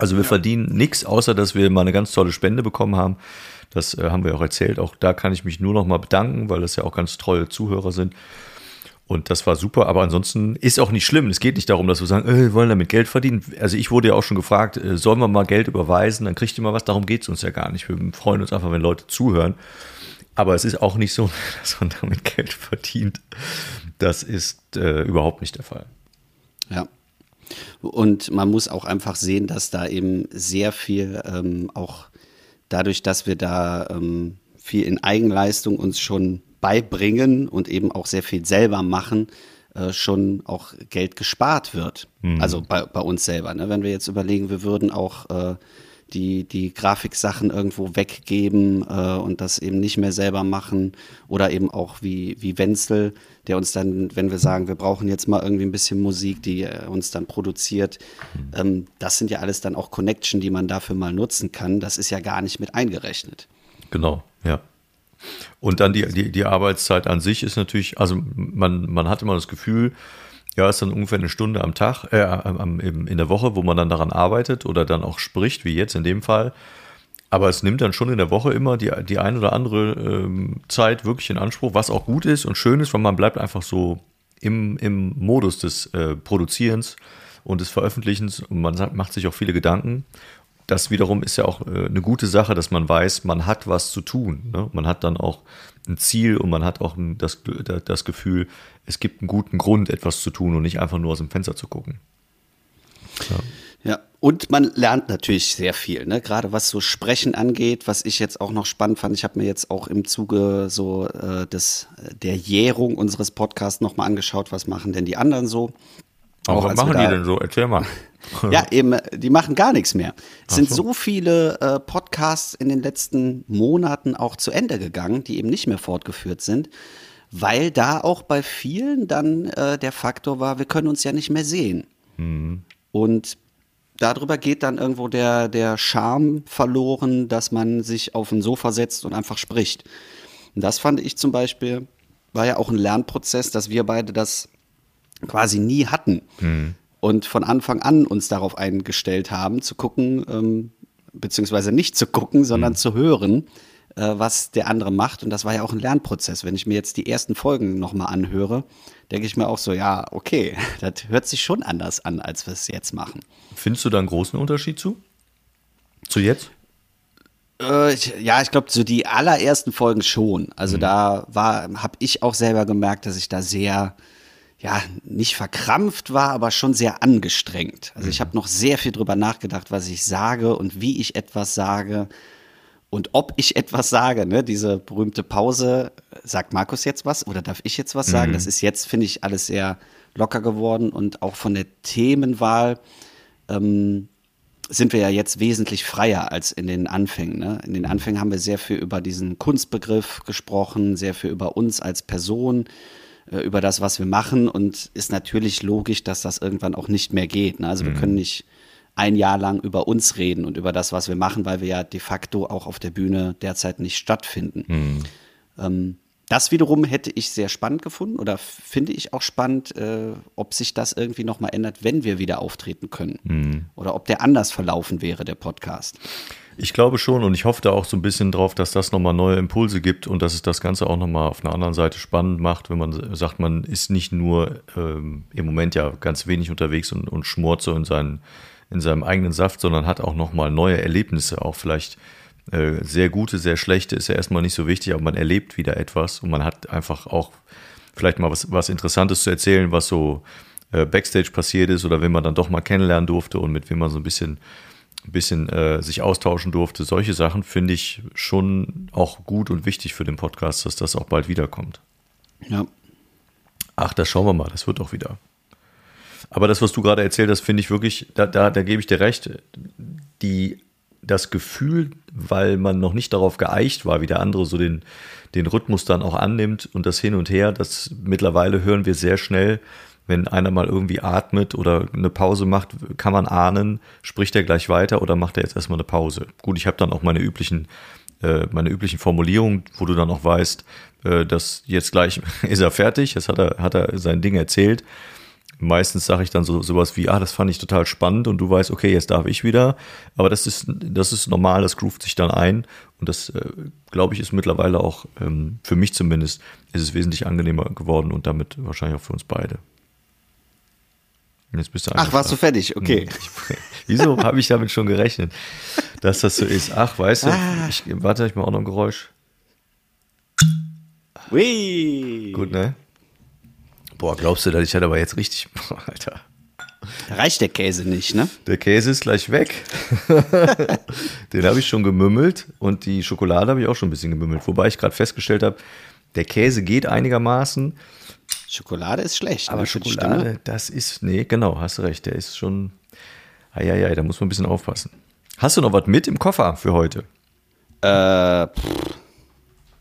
Also wir ja. verdienen nichts, außer dass wir mal eine ganz tolle Spende bekommen haben. Das äh, haben wir auch erzählt. Auch da kann ich mich nur noch mal bedanken, weil das ja auch ganz treue Zuhörer sind. Und das war super, aber ansonsten ist auch nicht schlimm. Es geht nicht darum, dass wir sagen, äh, wir wollen damit Geld verdienen. Also ich wurde ja auch schon gefragt, äh, sollen wir mal Geld überweisen, dann kriegt ihr mal was. Darum geht es uns ja gar nicht. Wir freuen uns einfach, wenn Leute zuhören. Aber es ist auch nicht so, dass man damit Geld verdient. Das ist äh, überhaupt nicht der Fall. Ja. Und man muss auch einfach sehen, dass da eben sehr viel ähm, auch dadurch, dass wir da ähm, viel in Eigenleistung uns schon beibringen und eben auch sehr viel selber machen, äh, schon auch Geld gespart wird. Mhm. Also bei, bei, uns selber. Ne? Wenn wir jetzt überlegen, wir würden auch äh, die, die Grafiksachen irgendwo weggeben äh, und das eben nicht mehr selber machen. Oder eben auch wie, wie Wenzel, der uns dann, wenn wir sagen, wir brauchen jetzt mal irgendwie ein bisschen Musik, die äh, uns dann produziert. Mhm. Ähm, das sind ja alles dann auch Connection, die man dafür mal nutzen kann. Das ist ja gar nicht mit eingerechnet. Genau, ja. Und dann die, die, die Arbeitszeit an sich ist natürlich, also man, man hat immer das Gefühl, Ja, ist dann ungefähr eine Stunde am Tag, äh, am, in der Woche, wo man dann daran arbeitet oder dann auch spricht, wie jetzt in dem Fall. Aber es nimmt dann schon in der Woche immer die, die ein oder andere ähm, Zeit wirklich in Anspruch, was auch gut ist und schön ist, weil man bleibt einfach so im, im Modus des äh, Produzierens und des Veröffentlichens und man macht sich auch viele Gedanken. Das wiederum ist ja auch äh, eine gute Sache, dass man weiß, man hat was zu tun. Ne? Man hat dann auch ein Ziel und man hat auch das, das Gefühl, es gibt einen guten Grund, etwas zu tun und nicht einfach nur aus dem Fenster zu gucken. Ja. Ja, und man lernt natürlich sehr viel, ne? gerade was so Sprechen angeht, was ich jetzt auch noch spannend fand. Ich habe mir jetzt auch im Zuge so äh, des, der Jährung unseres Podcasts nochmal angeschaut, was machen denn die anderen so. Aber was machen die denn so? Erzähl mal. ja, eben, die machen gar nichts mehr. Es sind so, so viele äh, Podcasts in den letzten Monaten auch zu Ende gegangen, die eben nicht mehr fortgeführt sind, weil da auch bei vielen dann äh, der Faktor war, wir können uns ja nicht mehr sehen. Mhm. Und darüber geht dann irgendwo der, der Charme verloren, dass man sich auf ein Sofa setzt und einfach spricht. Und das fand ich zum Beispiel, war ja auch ein Lernprozess, dass wir beide das quasi nie hatten. Mhm. Und von Anfang an uns darauf eingestellt haben, zu gucken, ähm, beziehungsweise nicht zu gucken, sondern mhm. zu hören, was der andere macht. Und das war ja auch ein Lernprozess. Wenn ich mir jetzt die ersten Folgen nochmal anhöre, denke ich mir auch so, ja, okay, das hört sich schon anders an, als wir es jetzt machen. Findest du da einen großen Unterschied zu? Zu jetzt? Äh, ich, ja, ich glaube, so die allerersten Folgen schon. Also mhm. da war, habe ich auch selber gemerkt, dass ich da sehr, ja, nicht verkrampft war, aber schon sehr angestrengt. Also mhm. ich habe noch sehr viel drüber nachgedacht, was ich sage und wie ich etwas sage und ob ich etwas sage, ne, diese berühmte Pause, sagt Markus jetzt was oder darf ich jetzt was sagen? Mhm. Das ist jetzt, finde ich, alles sehr locker geworden und auch von der Themenwahl ähm, sind wir ja jetzt wesentlich freier als in den Anfängen. Ne? In den Anfängen haben wir sehr viel über diesen Kunstbegriff gesprochen, sehr viel über uns als Person, äh, über das, was wir machen und ist natürlich logisch, dass das irgendwann auch nicht mehr geht. Ne? Also mhm. wir können nicht ein Jahr lang über uns reden und über das, was wir machen, weil wir ja de facto auch auf der Bühne derzeit nicht stattfinden. Mhm. Ähm, das wiederum hätte ich sehr spannend gefunden oder finde ich auch spannend, äh, ob sich das irgendwie nochmal ändert, wenn wir wieder auftreten können. Mhm. Oder ob der anders verlaufen wäre, der Podcast. Ich glaube schon und ich hoffe da auch so ein bisschen drauf, dass das nochmal neue Impulse gibt und dass es das Ganze auch nochmal auf einer anderen Seite spannend macht, wenn man sagt, man ist nicht nur ähm, im Moment ja ganz wenig unterwegs und, und schmort so in seinen in seinem eigenen Saft, sondern hat auch nochmal neue Erlebnisse, auch vielleicht äh, sehr gute, sehr schlechte, ist ja erstmal nicht so wichtig, aber man erlebt wieder etwas und man hat einfach auch vielleicht mal was, was Interessantes zu erzählen, was so äh, Backstage passiert ist oder wenn man dann doch mal kennenlernen durfte und mit wem man so ein bisschen, bisschen äh, sich austauschen durfte. Solche Sachen finde ich schon auch gut und wichtig für den Podcast, dass das auch bald wiederkommt. Ja. Ach, das schauen wir mal, das wird auch wieder. Aber das, was du gerade erzählt hast, finde ich wirklich, da, da, da gebe ich dir recht, die, das Gefühl, weil man noch nicht darauf geeicht war, wie der andere so den, den Rhythmus dann auch annimmt und das hin und her, das mittlerweile hören wir sehr schnell, wenn einer mal irgendwie atmet oder eine Pause macht, kann man ahnen, spricht er gleich weiter oder macht er jetzt erstmal eine Pause. Gut, ich habe dann auch meine üblichen, äh, meine üblichen Formulierungen, wo du dann auch weißt, äh, dass jetzt gleich ist er fertig, jetzt hat er, hat er sein Ding erzählt meistens sage ich dann so sowas wie, ah, das fand ich total spannend und du weißt, okay, jetzt darf ich wieder. Aber das ist, das ist normal, das groovt sich dann ein. Und das, äh, glaube ich, ist mittlerweile auch, ähm, für mich zumindest, ist es wesentlich angenehmer geworden und damit wahrscheinlich auch für uns beide. Jetzt bist du Ach, warst du fertig? Okay. Ich, wieso habe ich damit schon gerechnet, dass das so ist? Ach, weißt du, ah. ich, warte, ich mal auch noch ein Geräusch. Ui. Gut, ne? Boah, glaubst du, dass ich hatte aber jetzt richtig, Alter. reicht der Käse nicht, ne? Der Käse ist gleich weg. Den habe ich schon gemümmelt und die Schokolade habe ich auch schon ein bisschen gemümmelt. Wobei ich gerade festgestellt habe, der Käse geht einigermaßen. Schokolade ist schlecht. Aber ne, Schokolade, das ist, nee, genau, hast du recht. Der ist schon, ja, da muss man ein bisschen aufpassen. Hast du noch was mit im Koffer für heute? Äh, pff.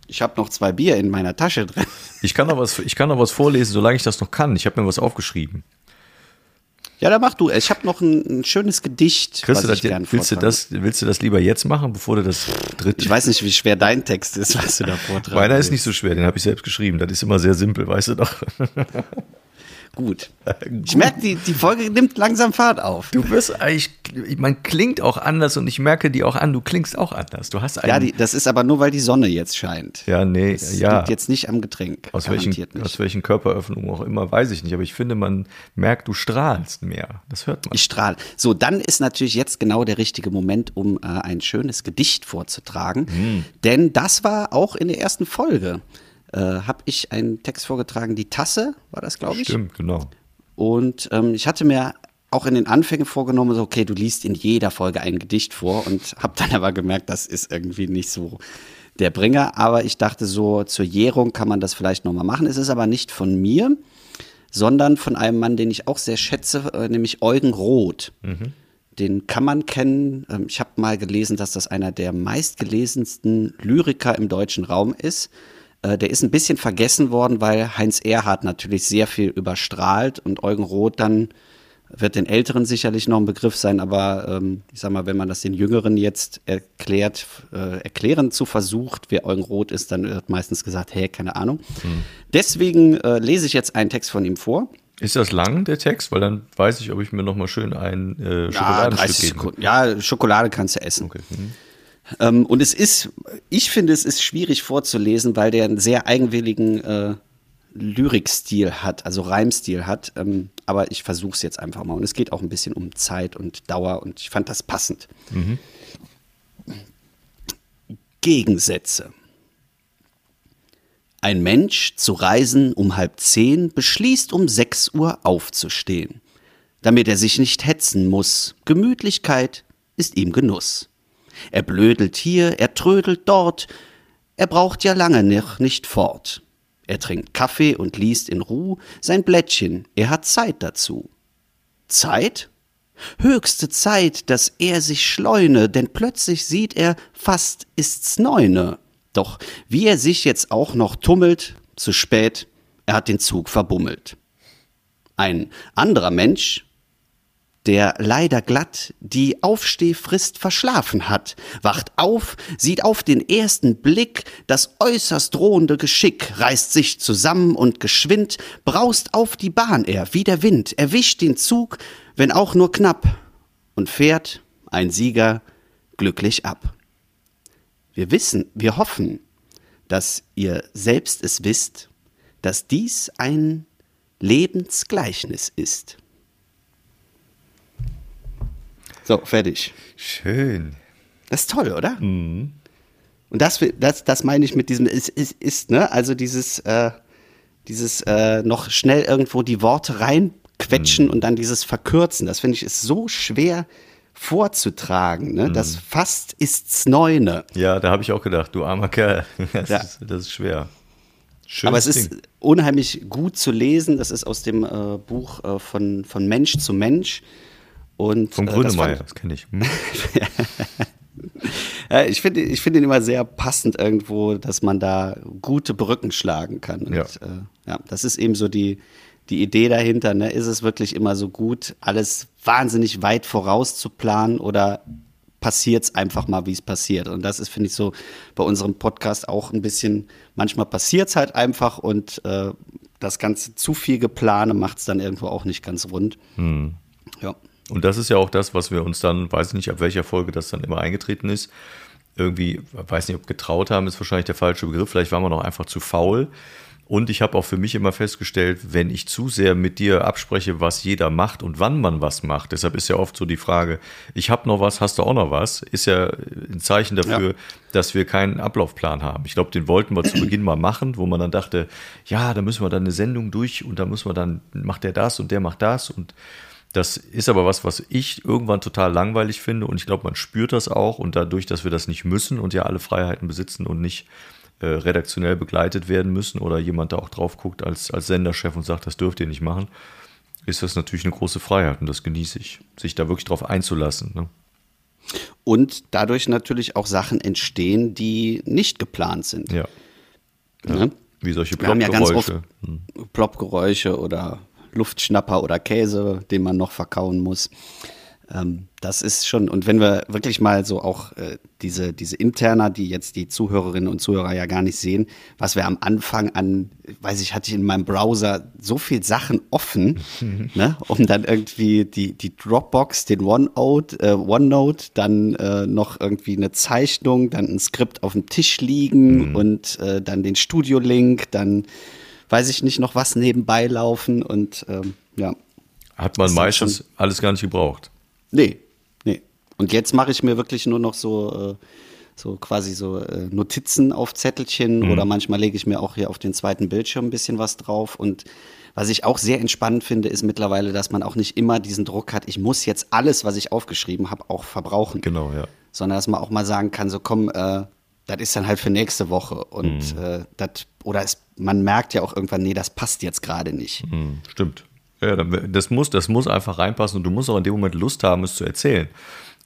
Ich habe noch zwei Bier in meiner Tasche drin. Ich kann noch was, ich kann noch was vorlesen, solange ich das noch kann. Ich habe mir was aufgeschrieben. Ja, dann mach du. Ich habe noch ein, ein, schönes Gedicht. Kriegst was du das, willst, du das, willst du das lieber jetzt machen, bevor du das dritte? Ich weiß nicht, wie schwer dein Text ist, was du da vorträgst. Meiner ist nicht so schwer, den habe ich selbst geschrieben. Das ist immer sehr simpel, weißt du doch. Gut. Ich merke, die, die Folge nimmt langsam Fahrt auf. Du bist eigentlich, man klingt auch anders und ich merke dir auch an, du klingst auch anders. Du hast einen, Ja, die, das ist aber nur, weil die Sonne jetzt scheint. ja, nee, Das ja. liegt jetzt nicht am Getränk. Aus welchen, nicht. aus welchen Körperöffnungen auch immer, weiß ich nicht. Aber ich finde, man merkt, du strahlst mehr. Das hört man. Ich strahle. So, dann ist natürlich jetzt genau der richtige Moment, um äh, ein schönes Gedicht vorzutragen. Hm. Denn das war auch in der ersten Folge. Äh, habe ich einen Text vorgetragen, die Tasse, war das, glaube ich. Stimmt, genau. Und ähm, ich hatte mir auch in den Anfängen vorgenommen, so, okay, du liest in jeder Folge ein Gedicht vor und habe dann aber gemerkt, das ist irgendwie nicht so der Bringer. Aber ich dachte so, zur Jährung kann man das vielleicht nochmal machen. Es ist aber nicht von mir, sondern von einem Mann, den ich auch sehr schätze, äh, nämlich Eugen Roth. Den kann man kennen. Ähm, Ich habe mal gelesen, dass das einer der meistgelesensten Lyriker im deutschen Raum ist. Äh, Der ist ein bisschen vergessen worden, weil Heinz Erhardt natürlich sehr viel überstrahlt und Eugen Roth dann wird den Älteren sicherlich noch ein Begriff sein, aber ähm, ich sag mal, wenn man das den Jüngeren jetzt erklärt, äh, erklären zu versucht, wer Eugen Roth ist, dann wird meistens gesagt, hey, keine Ahnung. Deswegen äh, lese ich jetzt einen Text von ihm vor. Ist das lang, der Text? Weil dann weiß ich, ob ich mir noch mal schön ein äh, Ja, Schokoladenstück 30 geben Sekunden. Ja, Schokolade kannst du essen. Okay. Mhm. Ähm, und es ist, ich finde, es ist schwierig vorzulesen, weil der einen sehr eigenwilligen äh, Lyrikstil hat, also Reimstil hat. Ähm, aber ich versuche es jetzt einfach mal. Und es geht auch ein bisschen um Zeit und Dauer und ich fand das passend. Gegensätze. Ein Mensch zu reisen um halb zehn beschließt um sechs Uhr aufzustehen, damit er sich nicht hetzen muss. Gemütlichkeit ist ihm Genuss. Er blödelt hier, er trödelt dort, er braucht ja lange noch nicht fort. Er trinkt Kaffee und liest in Ruh sein Blättchen, er hat Zeit dazu. Zeit? Höchste Zeit, dass er sich schleune, denn plötzlich sieht er, fast ist's neune. Doch wie er sich jetzt auch noch tummelt, zu spät, er hat den Zug verbummelt. Ein anderer Mensch, der leider glatt die Aufstehfrist verschlafen hat, wacht auf, sieht auf den ersten Blick das äußerst drohende Geschick, reißt sich zusammen und geschwind braust auf die Bahn er wie der Wind, erwischt den Zug, wenn auch nur knapp, und fährt, ein Sieger, glücklich ab. Wir wissen, wir hoffen, dass ihr selbst es wisst, dass dies ein Lebensgleichnis ist. So, fertig. Schön. Das ist toll, oder? Und das, das, das meine ich mit diesem, ist, ist, ist ne? Also dieses, äh, dieses äh, noch schnell irgendwo die Worte reinquetschen und dann dieses Verkürzen. Das finde ich ist so schwer vorzutragen. Ne? Das fast ist's Neune. Ja, da habe ich auch gedacht, du armer Kerl. Das, Ja. ist, das ist schwer. Schönes Aber es ist Ding. unheimlich gut zu lesen. Das ist aus dem äh, Buch äh, von, von Mensch zu Mensch. Und, Von äh, das Grönemeyer, das kenne ich. Hm? Ja, ich finde ich finde ihn immer sehr passend irgendwo, dass man da gute Brücken schlagen kann. Und, Ja. Äh, ja, das ist eben so die, die Idee dahinter. Ne? Ist es wirklich immer so gut, alles wahnsinnig weit voraus zu planen oder passiert es einfach mal, wie es passiert? Und das ist, finde ich, so bei unserem Podcast auch ein bisschen, manchmal passiert es halt einfach und äh, das Ganze zu viel geplane macht es dann irgendwo auch nicht ganz rund. Hm. Ja. Und das ist ja auch das, was wir uns dann, weiß ich nicht, ab welcher Folge das dann immer eingetreten ist, irgendwie, weiß nicht, ob getraut haben, ist wahrscheinlich der falsche Begriff, vielleicht waren wir noch einfach zu faul. Und ich habe auch für mich immer festgestellt, wenn ich zu sehr mit dir abspreche, was jeder macht und wann man was macht, deshalb ist ja oft so die Frage, ich habe noch was, hast du auch noch was, ist ja ein Zeichen dafür, Ja. dass wir keinen Ablaufplan haben. Ich glaube, den wollten wir zu Beginn mal machen, wo man dann dachte, ja, da müssen wir dann eine Sendung durch und da müssen wir dann, macht der das und der macht das und das ist aber was, was ich irgendwann total langweilig finde und ich glaube, man spürt das auch und dadurch, dass wir das nicht müssen und ja alle Freiheiten besitzen und nicht äh, redaktionell begleitet werden müssen oder jemand da auch drauf guckt als, als Senderchef und sagt, das dürft ihr nicht machen, ist das natürlich eine große Freiheit und das genieße ich, sich da wirklich drauf einzulassen. Ne? Und dadurch natürlich auch Sachen entstehen, die nicht geplant sind. Ja, Ne? wie solche Wir haben ja ganz oft. Hm. Ploppgeräusche oder Luftschnapper oder Käse, den man noch verkauen muss. Ähm, das ist schon, und wenn wir wirklich mal so auch äh, diese, diese Interna, die jetzt die Zuhörerinnen und Zuhörer ja gar nicht sehen, was wir am Anfang an, weiß ich, hatte ich in meinem Browser so viel Sachen offen, ne, um dann irgendwie die, die Dropbox, den OneNote, äh, OneNote, dann äh, noch irgendwie eine Zeichnung, dann ein Skript auf dem Tisch liegen und äh, dann den Studio-Link, dann weiß ich nicht noch was nebenbei laufen und ähm, ja. Hat man Das ist meistens schon- alles gar nicht gebraucht. Nee, nee. Und jetzt mache ich mir wirklich nur noch so, äh, so quasi so äh, Notizen auf Zettelchen oder manchmal lege ich mir auch hier auf den zweiten Bildschirm ein bisschen was drauf. Und was ich auch sehr entspannend finde, ist mittlerweile, dass man auch nicht immer diesen Druck hat, ich muss jetzt alles, was ich aufgeschrieben habe, auch verbrauchen. Genau, ja. Sondern dass man auch mal sagen kann, so komm, äh, das ist dann halt für nächste Woche. Und äh, das, oder es, man merkt ja auch irgendwann, nee, das passt jetzt gerade nicht. Hm, stimmt. Ja, das muss, das muss einfach reinpassen und du musst auch in dem Moment Lust haben, es zu erzählen.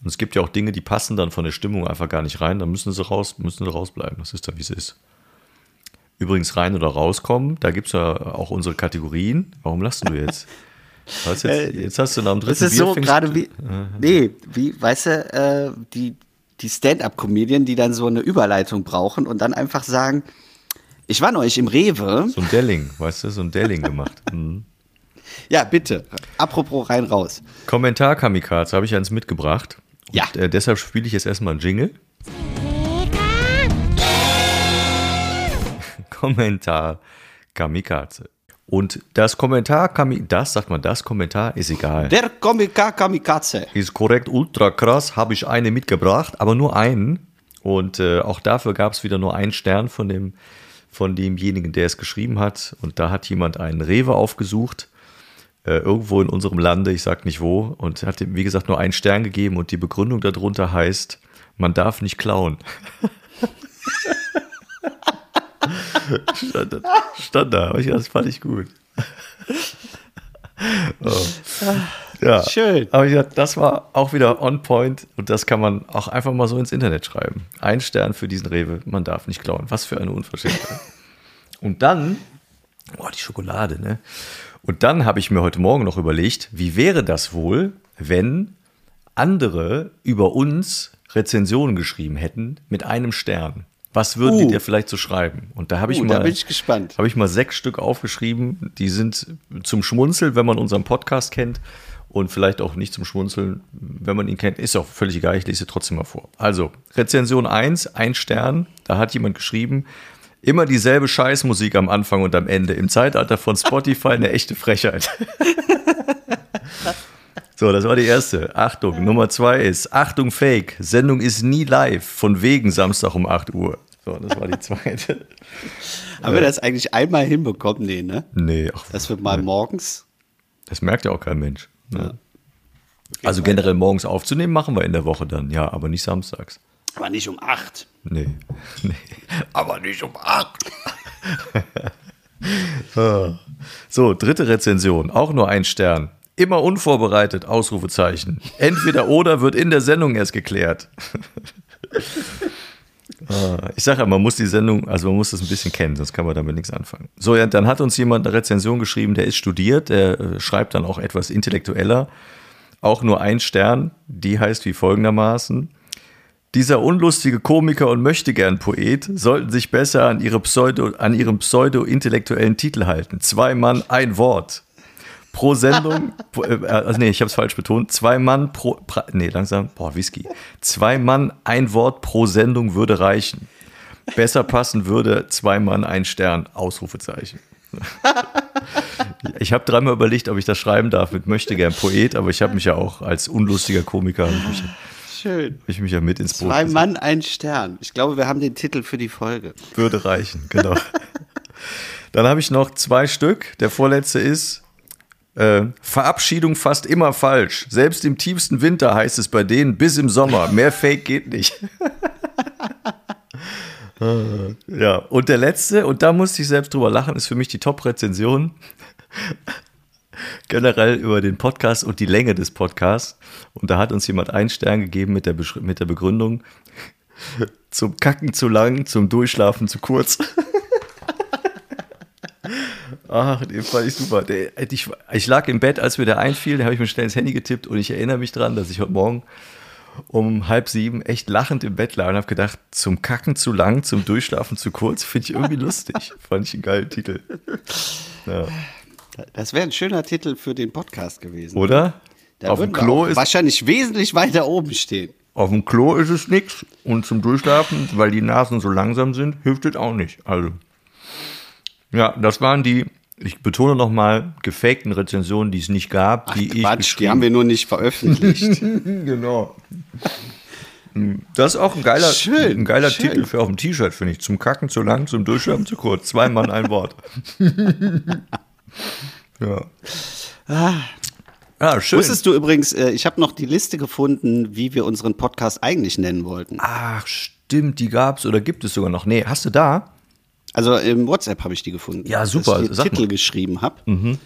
Und es gibt ja auch Dinge, die passen dann von der Stimmung einfach gar nicht rein, dann müssen sie raus, müssen sie rausbleiben. Das ist dann, wie es ist. Übrigens rein oder rauskommen, da gibt es ja auch unsere Kategorien. Warum lachst du jetzt? Jetzt, jetzt hast du nach dem dritten Das ist Bier so gerade wie, nee, wie, weißt du, äh, die, die Stand-up-Comedian, die dann so eine Überleitung brauchen und dann einfach sagen, ich war neulich im Rewe. So ein Delling, weißt du, so ein Delling gemacht. Mhm. Ja, bitte. Apropos rein raus. Kommentar Kamikaze habe ich eins mitgebracht. Und, Ja. Äh, deshalb spiele ich jetzt erstmal einen Jingle. Kommentar Kamikaze. Und das Kommentar Kamikaze, das sagt man, das Kommentar ist egal. Der Komiker Kamikaze. Ist korrekt, ultra krass, habe ich eine mitgebracht, aber nur einen. Und äh, auch dafür gab es wieder nur einen Stern von, dem, von demjenigen, der es geschrieben hat. Und da hat jemand einen Rewe aufgesucht, äh, irgendwo in unserem Lande, ich sag nicht wo, und hat ihm, wie gesagt, nur einen Stern gegeben. Und die Begründung darunter heißt, man darf nicht klauen. stand, da- stand da, das fand ich gut. oh. Ja, Schön. aber ich dachte, das war auch wieder on point und das kann man auch einfach mal so ins Internet schreiben. Ein Stern für diesen Rewe, man darf nicht klauen. Was für eine Unverschämtheit. und dann, boah, die Schokolade, ne? Und dann habe ich mir heute Morgen noch überlegt, wie wäre das wohl, wenn andere über uns Rezensionen geschrieben hätten mit einem Stern? Was würden die Uh. dir vielleicht so schreiben? Und da habe ich Uh, mal habe ich mal sechs Stück aufgeschrieben. Die sind zum Schmunzeln, wenn man unseren Podcast kennt. Und vielleicht auch nicht zum Schmunzeln, wenn man ihn kennt. Ist auch völlig egal, ich lese sie trotzdem mal vor. Also, Rezension 1, ein Stern. Da hat jemand geschrieben, immer dieselbe Scheißmusik am Anfang und am Ende. Im Zeitalter von Spotify eine echte Frechheit. So, das war die erste. Achtung. Nummer zwei ist, Achtung, Fake. Sendung ist nie live. Von wegen Samstag um 8 Uhr. So, das war die zweite. Haben wir das eigentlich einmal hinbekommen? Nee, ne? Nee, ach, Dass wir mal morgens. Das merkt ja auch kein Mensch. Ne? Also generell morgens aufzunehmen, machen wir in der Woche dann, ja, aber nicht samstags. Aber nicht um acht. Nee. nee. Aber nicht um acht. Ah. so, dritte Rezension, auch nur ein Stern. Immer unvorbereitet, Ausrufezeichen. Entweder oder wird in der Sendung erst geklärt. Ah, Ich sage ja, man muss die Sendung, also man muss das ein bisschen kennen, sonst kann man damit nichts anfangen. So, ja, dann hat uns jemand eine Rezension geschrieben, der ist studiert, der äh, schreibt dann auch etwas intellektueller. Auch nur ein Stern, die heißt wie folgendermaßen. Dieser unlustige Komiker und Möchtegern-Poet sollten sich besser an, ihre Pseudo, an ihrem pseudo-intellektuellen Titel halten. Zwei Mann, ein Wort. Pro Sendung, pro- äh, also nee, ich habe es falsch betont. Zwei Mann pro, pra, nee, langsam, boah, Whisky. Zwei Mann, ein Wort pro Sendung würde reichen. Besser passen würde zwei Mann, ein Stern, Ausrufezeichen. Ich habe dreimal überlegt, ob ich das schreiben darf mit möchte gern Poet, aber ich habe mich ja auch als unlustiger Komiker mich, Schön. ich mich ja mit ins Boot Zwei. Mann, ein Stern. Ich glaube, wir haben den Titel für die Folge. Würde reichen, genau. Dann habe ich noch zwei Stück. Der vorletzte ist äh, Verabschiedung fast immer falsch. Selbst im tiefsten Winter heißt es bei denen bis im Sommer. Mehr Fake geht nicht. Ja, und der letzte, und da musste ich selbst drüber lachen, ist für mich die Top-Rezension. Generell über den Podcast und die Länge des Podcasts. Und da hat uns jemand einen Stern gegeben mit der, Beschri- mit der Begründung, zum Kacken zu lang, zum Durchschlafen zu kurz. Ach, den fand ich super. Der, ich, ich lag im Bett, als mir der einfiel, da habe ich mir schnell ins Handy getippt und ich erinnere mich dran, dass ich heute Morgen um halb sieben echt lachend im Bett lag und habe gedacht, zum Kacken zu lang, zum Durchschlafen zu kurz, finde ich irgendwie lustig. Fand ich einen geilen Titel. Ja. Das wäre ein schöner Titel für den Podcast gewesen. Oder? Da auf dem Klo ist wahrscheinlich wesentlich weiter oben stehen. auf dem Klo ist es nichts und zum Durchschlafen, weil die Nasen so langsam sind, hilft es auch nicht. Also ja, das waren die, ich betone nochmal, gefakten Rezensionen, die es nicht gab, die ich Quatsch, die haben wir nur nicht veröffentlicht. Genau. Das ist auch ein geiler, Schön, ein geiler schön. Titel für auf dem T-Shirt, finde ich. Zum Kacken zu lang, zum Durchschlafen zu kurz. Zwei Mann, ein Wort. ja. Ah, schön. Wusstest du übrigens, äh, ich habe noch die Liste gefunden, wie wir unseren Podcast eigentlich nennen wollten. Ach, stimmt, die gab's oder gibt es sogar noch. Nee, hast du da? Also im WhatsApp habe ich die gefunden. Ja, super, Dass ich den Titel mal. geschrieben habe.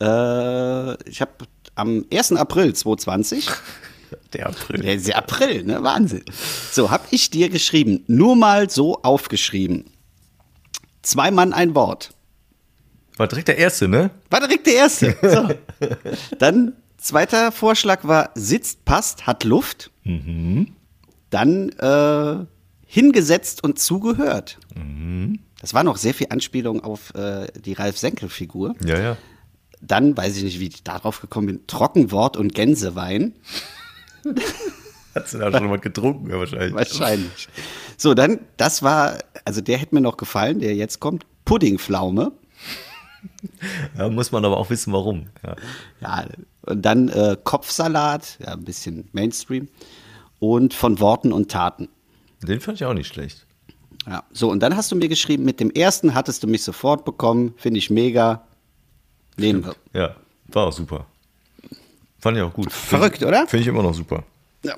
Äh, ich habe am 1. April 2020, Der April. der ja April, ne? Wahnsinn. So, habe ich dir geschrieben, nur mal so aufgeschrieben. Zwei Mann, ein Wort. War direkt der erste, ne? War direkt der erste. So. Dann zweiter Vorschlag war sitzt, passt, hat Luft. Dann äh, hingesetzt und zugehört. Das war noch sehr viel Anspielung auf äh, die Ralf Senkel-Figur. Ja, ja. Dann weiß ich nicht, wie ich darauf gekommen bin. Trockenwort und Gänsewein. Hast du da schon mal getrunken, wahrscheinlich. Wahrscheinlich. So, dann, das war, also der hätte mir noch gefallen, der jetzt kommt. Puddingpflaume. Ja, muss man aber auch wissen, warum. Ja. Ja, und dann äh, Kopfsalat, ja, ein bisschen Mainstream. Und von Worten und Taten. Den fand ich auch nicht schlecht. Ja, so, und dann hast du mir geschrieben, mit dem ersten hattest du mich sofort bekommen, finde ich mega. Nehmen wir. Ja, war auch super. Fand ich auch gut. Verrückt, oder? Finde ich immer noch super. Ja.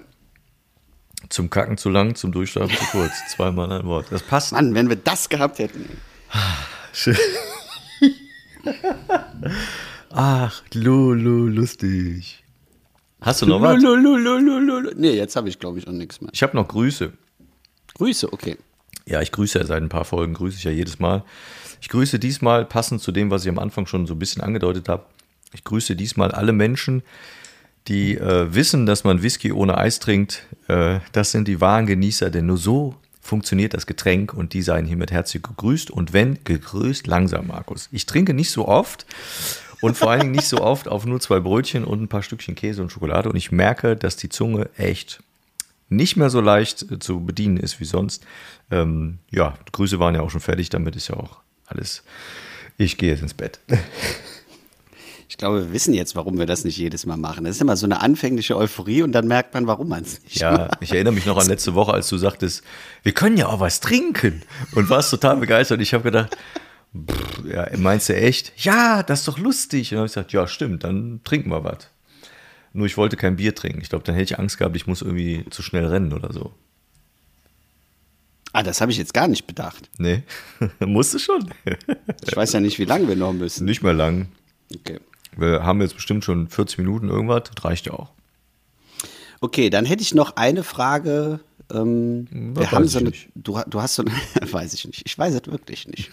Zum Kacken zu lang, zum Durchschlafen zu kurz. Zweimal ein Wort. Das passt. Mann, wenn wir das gehabt hätten. Schön. Ach, Lulu, lustig. Hast du noch was? Lulululululu. Nee, jetzt habe ich, glaube ich, auch nichts mehr. Ich habe noch Grüße. Grüße, okay. Ja, ich grüße ja seit ein paar Folgen, grüße ich ja jedes Mal. Ich grüße diesmal, passend zu dem, was ich am Anfang schon so ein bisschen angedeutet habe, ich grüße diesmal alle Menschen, die äh, wissen, dass man Whisky ohne Eis trinkt. Äh, das sind die wahren Genießer, denn nur so funktioniert das Getränk und die seien hiermit herzlich gegrüßt. Und wenn, gegrüßt langsam, Markus. Ich trinke nicht so oft und vor allen Dingen nicht so oft auf nur zwei Brötchen und ein paar Stückchen Käse und Schokolade. Und ich merke, dass die Zunge echt nicht mehr so leicht äh, zu bedienen ist wie sonst. Ähm, ja, Grüße waren ja auch schon fertig, damit ist ja auch alles. Ich gehe jetzt ins Bett. Ich glaube, wir wissen jetzt, warum wir das nicht jedes Mal machen. Das ist immer so eine anfängliche Euphorie und dann merkt man, warum man es nicht Ja, macht. ich erinnere mich noch an letzte Woche, als du sagtest, wir können ja auch was trinken. Und warst total begeistert. Ich habe gedacht, ja, meinst du echt? Ja, das ist doch lustig. Und dann habe ich gesagt, ja, stimmt, dann trinken wir was. Nur ich wollte kein Bier trinken. Ich glaube, dann hätte ich Angst gehabt, ich muss irgendwie zu schnell rennen oder so. Ah, das habe ich jetzt gar nicht bedacht. Nee, musste schon. Ich weiß ja nicht, wie lange wir noch müssen. Nicht mehr lang. Okay. Wir haben jetzt bestimmt schon 40 Minuten irgendwas. Das reicht ja auch. Okay, dann hätte ich noch eine Frage. Ähm, Hm, wir haben so eine, du, du hast so eine, weiß ich nicht, ich weiß es wirklich nicht.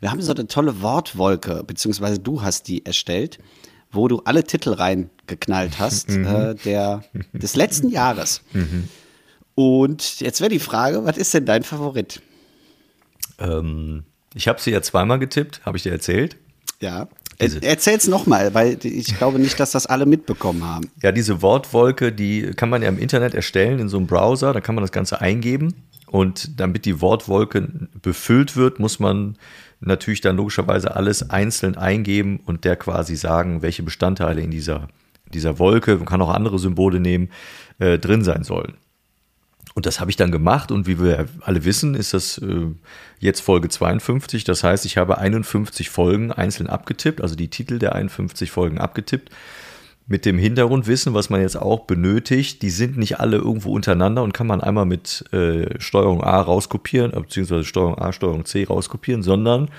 Wir haben so eine tolle Wortwolke, beziehungsweise du hast die erstellt, wo du alle Titel reingeknallt hast, Mhm. äh, der, des letzten Jahres. Und jetzt wäre die Frage, was ist denn dein Favorit? Ähm, ich habe sie ja zweimal getippt, habe ich dir erzählt. Ja. Diese- Er, erzähl's nochmal, weil ich glaube nicht, dass das alle mitbekommen haben. Ja, diese Wortwolke, die kann man ja im Internet erstellen, in so einem Browser, da kann man das Ganze eingeben. Und damit die Wortwolke befüllt wird, muss man natürlich dann logischerweise alles einzeln eingeben und der quasi sagen, welche Bestandteile in dieser, dieser Wolke, man kann auch andere Symbole nehmen, äh, drin sein sollen. Und das habe ich dann gemacht und wie wir alle wissen, ist das äh, jetzt Folge 52. Das heißt, ich habe 51 Folgen einzeln abgetippt, also die Titel der 51 Folgen abgetippt. Mit dem Hintergrundwissen, was man jetzt auch benötigt, die sind nicht alle irgendwo untereinander und kann man einmal mit äh, Steuerung A rauskopieren, äh, beziehungsweise Steuerung A, Steuerung C rauskopieren, sondern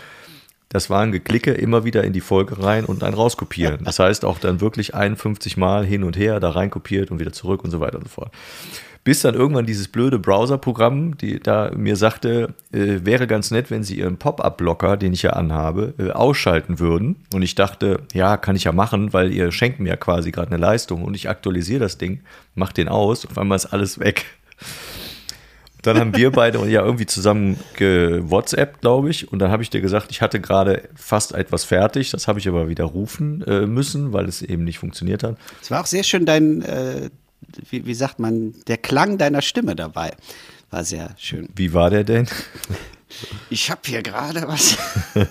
das war ein Geklicke immer wieder in die Folge rein und ein rauskopieren. Das heißt auch dann wirklich 51 Mal hin und her da reinkopiert und wieder zurück und so weiter und so fort. Bis dann irgendwann dieses blöde Browser-Programm, die da mir sagte, äh, wäre ganz nett, wenn sie ihren Pop-Up-Blocker, den ich ja anhabe, äh, ausschalten würden. Und ich dachte, ja, kann ich ja machen, weil ihr schenkt mir ja quasi gerade eine Leistung und ich aktualisiere das Ding, mach den aus, auf einmal ist alles weg. Dann haben wir beide ja irgendwie zusammen WhatsApp, glaube ich. Und dann habe ich dir gesagt, ich hatte gerade fast etwas fertig. Das habe ich aber wieder rufen äh, müssen, weil es eben nicht funktioniert hat. Es war auch sehr schön dein, äh, wie, wie sagt man, der Klang deiner Stimme dabei. War sehr schön. Wie war der denn? Ich habe hier gerade was.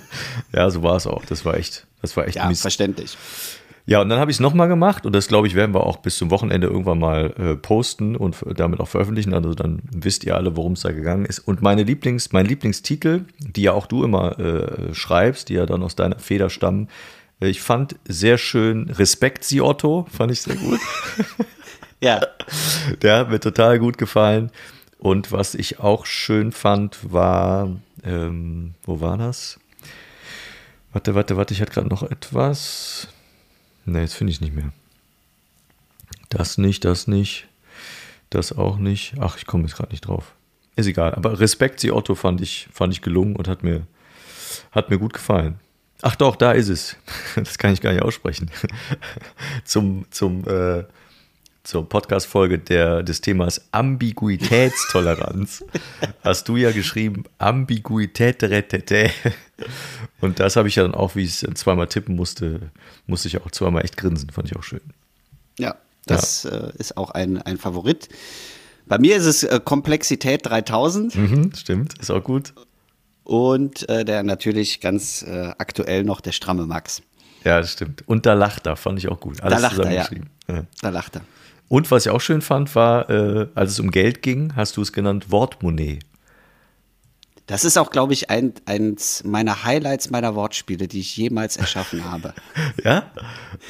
ja, so war es auch. Das war echt, das war echt ja, Mist. verständlich. Ja, und dann habe ich es nochmal gemacht und das, glaube ich, werden wir auch bis zum Wochenende irgendwann mal äh, posten und damit auch veröffentlichen. Also dann wisst ihr alle, worum es da gegangen ist. Und meine Lieblings, mein Lieblingstitel, die ja auch du immer äh, schreibst, die ja dann aus deiner Feder stammen, äh, ich fand sehr schön Respekt, Sie Otto, fand ich sehr gut. ja. Der hat mir total gut gefallen. Und was ich auch schön fand, war, ähm, wo war das? Warte, warte, warte, ich hatte gerade noch etwas. Ne, jetzt finde ich es nicht mehr. Das nicht, das nicht, das auch nicht. Ach, ich komme jetzt gerade nicht drauf. Ist egal. Aber Respekt, Sie Otto fand ich, fand ich gelungen und hat mir, hat mir gut gefallen. Ach doch, da ist es. Das kann ich gar nicht aussprechen. zum, zum, äh, zur Podcast-Folge des Themas Ambiguitätstoleranz hast du ja geschrieben Ambiguität. Und das habe ich ja dann auch, wie ich es zweimal tippen musste, musste ich auch zweimal echt grinsen. Fand ich auch schön. Ja, das ja. Äh, ist auch ein, ein Favorit. Bei mir ist es äh, Komplexität 3000. Mhm, stimmt, ist auch gut. Und äh, der natürlich ganz äh, aktuell noch der stramme Max. Ja, das stimmt. Und da lacht er, fand ich auch gut. Alles da lacht er, ja. ja. Da lacht er. Und was ich auch schön fand, war, äh, als es um Geld ging, hast du es genannt Wortmonnaie. Das ist auch, glaube ich, ein, eins meiner Highlights meiner Wortspiele, die ich jemals erschaffen habe. ja?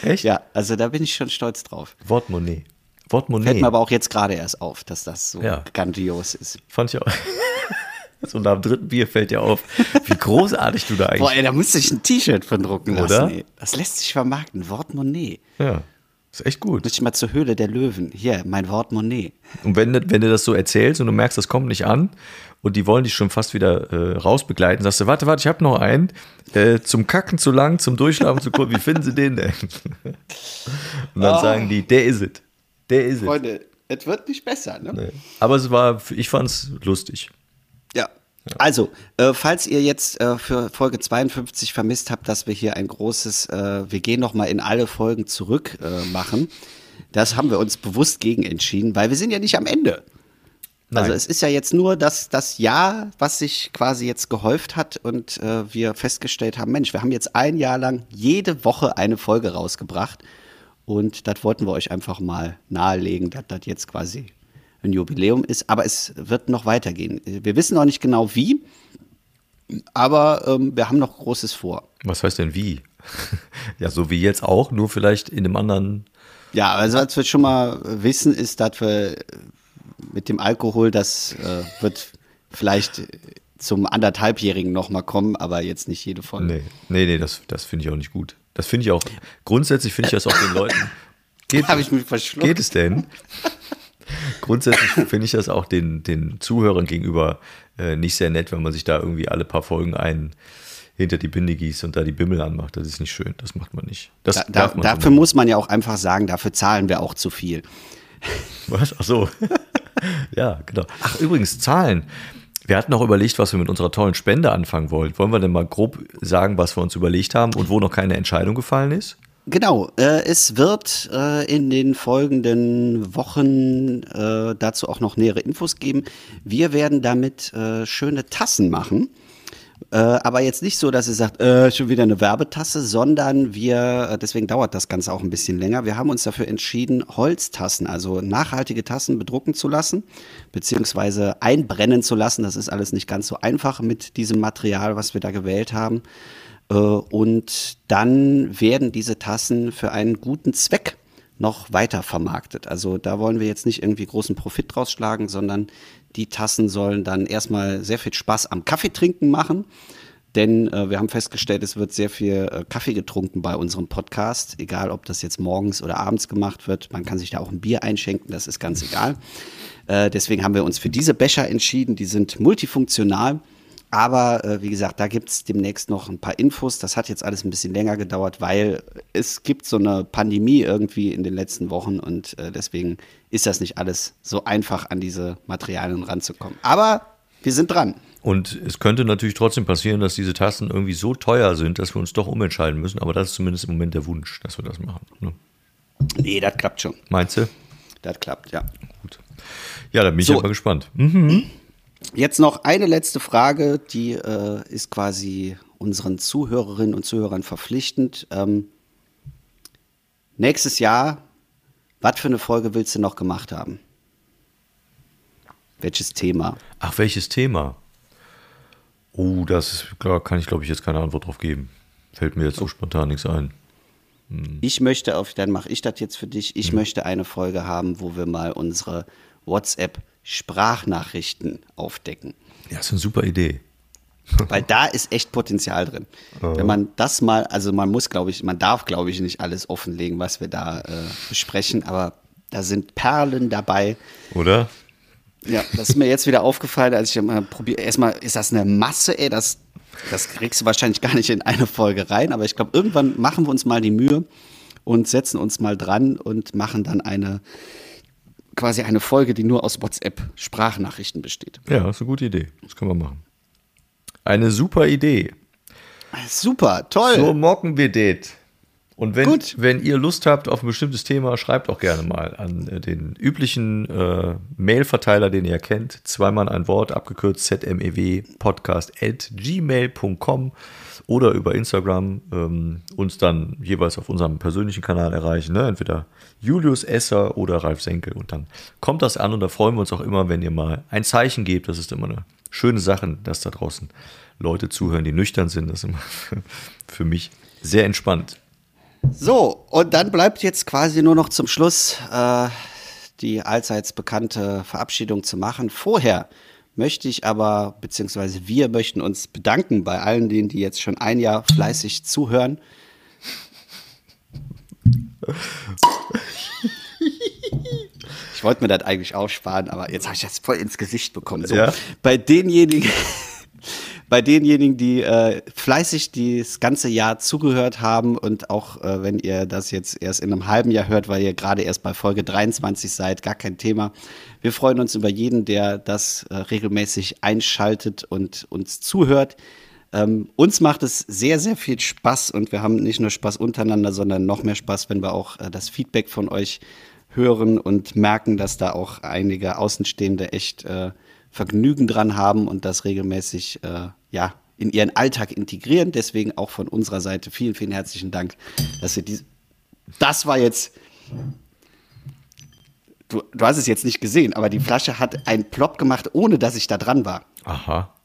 Echt? Ja, also da bin ich schon stolz drauf. Wortmonnaie. Wortmonnaie. Fällt mir aber auch jetzt gerade erst auf, dass das so ja. grandios ist. Fand ich auch. so nach dem dritten Bier fällt dir auf, wie großartig du da eigentlich Boah, ey, da musste ich ein T-Shirt von drucken lassen. Oder? Ey. Das lässt sich vermarkten. Wortmonnaie. Ja. Ist echt gut. Muss ich mal zur Höhle der Löwen. Hier, mein Wort Monet. Und wenn, wenn du das so erzählst und du merkst, das kommt nicht an und die wollen dich schon fast wieder äh, rausbegleiten, sagst du, warte, warte, ich habe noch einen. Äh, zum Kacken zu lang, zum Durchlaufen zu kurz. Wie finden sie den denn? und dann oh. sagen die, der ist es. Der ist es. Freunde, es wird nicht besser, ne? Nee. Aber es war, ich fand es lustig. Ja, also, äh, falls ihr jetzt äh, für Folge 52 vermisst habt, dass wir hier ein großes, äh, wir gehen nochmal in alle Folgen zurück äh, machen, das haben wir uns bewusst gegen entschieden, weil wir sind ja nicht am Ende. Also, Nein. Also es ist ja jetzt nur das, das Jahr, was sich quasi jetzt gehäuft hat und äh, wir festgestellt haben, Mensch, wir haben jetzt ein Jahr lang jede Woche eine Folge rausgebracht und das wollten wir euch einfach mal nahelegen, dass das jetzt quasi ein Jubiläum ist, aber es wird noch weitergehen. Wir wissen noch nicht genau wie, aber ähm, wir haben noch Großes vor. Was heißt denn wie? ja, so wie jetzt auch, nur vielleicht in einem anderen. Ja, also was wir schon mal wissen, ist, dass wir mit dem Alkohol, das äh, wird vielleicht zum anderthalbjährigen nochmal kommen, aber jetzt nicht jede Folge. Nee, nee, nee das, das finde ich auch nicht gut. Das finde ich auch, grundsätzlich finde ich das auch den Leuten. Geht, Habe ich mich verschluckt. Geht es denn? Grundsätzlich finde ich das auch den, den Zuhörern gegenüber äh, nicht sehr nett, wenn man sich da irgendwie alle paar Folgen ein hinter die Binde gießt und da die Bimmel anmacht. Das ist nicht schön. Das macht man nicht. Das da, da, man dafür so muss man ja auch einfach sagen, dafür zahlen wir auch zu viel. Was? Ach so. ja, genau. Ach, übrigens, Zahlen. Wir hatten auch überlegt, was wir mit unserer tollen Spende anfangen wollen. Wollen wir denn mal grob sagen, was wir uns überlegt haben und wo noch keine Entscheidung gefallen ist? Genau, äh, es wird äh, in den folgenden Wochen äh, dazu auch noch nähere Infos geben. Wir werden damit äh, schöne Tassen machen. Äh, aber jetzt nicht so, dass ihr sagt, äh, schon wieder eine Werbetasse, sondern wir, deswegen dauert das Ganze auch ein bisschen länger. Wir haben uns dafür entschieden, Holztassen, also nachhaltige Tassen bedrucken zu lassen, beziehungsweise einbrennen zu lassen. Das ist alles nicht ganz so einfach mit diesem Material, was wir da gewählt haben. Äh, und dann werden diese Tassen für einen guten Zweck noch weiter vermarktet. Also da wollen wir jetzt nicht irgendwie großen Profit draus schlagen, sondern die Tassen sollen dann erstmal sehr viel Spaß am Kaffeetrinken machen. denn äh, wir haben festgestellt, es wird sehr viel äh, Kaffee getrunken bei unserem Podcast, egal ob das jetzt morgens oder abends gemacht wird. Man kann sich da auch ein Bier einschenken, das ist ganz egal. Äh, deswegen haben wir uns für diese Becher entschieden, die sind multifunktional. Aber äh, wie gesagt, da gibt es demnächst noch ein paar Infos. Das hat jetzt alles ein bisschen länger gedauert, weil es gibt so eine Pandemie irgendwie in den letzten Wochen und äh, deswegen ist das nicht alles so einfach, an diese Materialien ranzukommen. Aber wir sind dran. Und es könnte natürlich trotzdem passieren, dass diese Tassen irgendwie so teuer sind, dass wir uns doch umentscheiden müssen. Aber das ist zumindest im Moment der Wunsch, dass wir das machen. Ne? Nee, das klappt schon. Meinst du? Das klappt, ja. Gut. Ja, da bin ich So. aber gespannt. Jetzt noch eine letzte Frage, die äh, ist quasi unseren Zuhörerinnen und Zuhörern verpflichtend. Ähm, nächstes Jahr, was für eine Folge willst du noch gemacht haben? Welches Thema? Ach, welches Thema? Oh, das ist, klar, kann ich, glaube ich, jetzt keine Antwort drauf geben. Fällt mir jetzt so spontan nichts ein. Ich möchte auf, dann mache ich das jetzt für dich. Ich möchte eine Folge haben, wo wir mal unsere WhatsApp-Sprachnachrichten aufdecken. Ja, ist eine super Idee. Weil da ist echt Potenzial drin. Wenn man das mal, also man muss, glaube ich, man darf, glaube ich, nicht alles offenlegen, was wir da äh, besprechen, aber da sind Perlen dabei. Oder? Ja, das ist mir jetzt wieder aufgefallen, als ich mal probiere. Erstmal ist das eine Masse, ey, das, das kriegst du wahrscheinlich gar nicht in eine Folge rein, aber ich glaube, irgendwann machen wir uns mal die Mühe und setzen uns mal dran und machen dann eine quasi eine Folge, die nur aus WhatsApp-Sprachnachrichten besteht. Ja, ist eine gute Idee. Das können wir machen. Eine super Idee. Super, toll. So mocken wir das. Und wenn, Gut. wenn ihr Lust habt auf ein bestimmtes Thema, schreibt auch gerne mal an äh, den üblichen äh, Mail-Verteiler, den ihr kennt. Zweimal ein Wort, abgekürzt zmew podcast at gmail.com oder über Instagram ähm, uns dann jeweils auf unserem persönlichen Kanal erreichen. Ne? Entweder Julius Esser oder Ralf Senkel. Und dann kommt das an und da freuen wir uns auch immer, wenn ihr mal ein Zeichen gebt. Das ist immer eine schöne Sache, dass da draußen Leute zuhören, die nüchtern sind. Das ist immer für mich sehr entspannt. So, und dann bleibt jetzt quasi nur noch zum Schluss äh, die allseits bekannte Verabschiedung zu machen. Vorher möchte ich aber, beziehungsweise wir möchten uns bedanken bei allen denen, die jetzt schon ein Jahr fleißig zuhören. Ich wollte mir das eigentlich aufsparen, aber jetzt habe ich das voll ins Gesicht bekommen. So, Ja. Bei denjenigen, bei denjenigen, die äh, fleißig das ganze Jahr zugehört haben und auch äh, wenn ihr das jetzt erst in einem halben Jahr hört, weil ihr gerade erst bei Folge 23 seid, gar kein Thema. Wir freuen uns über jeden, der das äh, regelmäßig einschaltet und uns zuhört. Ähm, uns macht es sehr, sehr viel Spaß und wir haben nicht nur Spaß untereinander, sondern noch mehr Spaß, wenn wir auch äh, das Feedback von euch hören und merken, dass da auch einige Außenstehende echt äh, Vergnügen dran haben und das regelmäßig äh, ja, in ihren Alltag integrieren. Deswegen auch von unserer Seite vielen, vielen herzlichen Dank, dass ihr diese. Das war jetzt. Du, du hast es jetzt nicht gesehen, aber die Flasche hat einen Plop gemacht, ohne dass ich da dran war. Aha.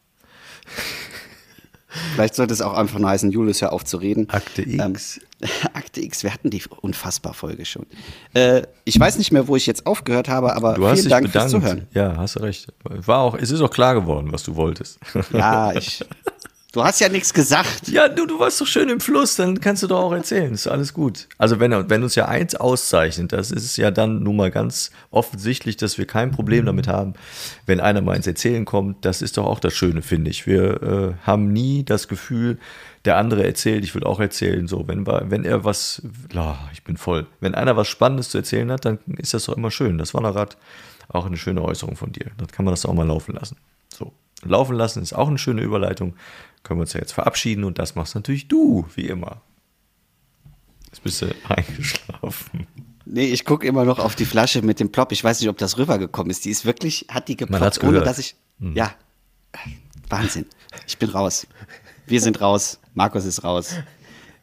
Vielleicht sollte es auch einfach nur heißen, Julius, hör auf zu reden. Akte X. Ähm, Akte X, wir hatten die unfassbar Folge schon. Äh, ich weiß nicht mehr, wo ich jetzt aufgehört habe, aber Du hast vielen Dank bedankt. fürs Zuhören. Ja, hast du recht. War auch, es ist auch klar geworden, was du wolltest. Ja, ich. Du hast ja nichts gesagt. Ja, du, du warst doch schön im Fluss, dann kannst du doch auch erzählen. Ist alles gut. Also, wenn, wenn uns ja eins auszeichnet, das ist ja dann nun mal ganz offensichtlich, dass wir kein Problem damit haben, wenn einer mal ins Erzählen kommt. Das ist doch auch das Schöne, finde ich. Wir äh, haben nie das Gefühl, der andere erzählt, ich will auch erzählen. So, wenn, wenn er was, la, ich bin voll. Wenn einer was Spannendes zu erzählen hat, dann ist das doch immer schön. Das war gerade auch eine schöne Äußerung von dir. Dann kann man das auch mal laufen lassen. So. Laufen lassen ist auch eine schöne Überleitung. Können wir uns ja jetzt verabschieden und das machst natürlich du, wie immer. Jetzt bist du eingeschlafen. Nee, ich gucke immer noch auf die Flasche mit dem Plop. Ich weiß nicht, ob das rübergekommen ist. Die ist wirklich, hat die geploppt, ohne dass ich. Ja. Wahnsinn. Ich bin raus. Wir sind raus. Markus ist raus.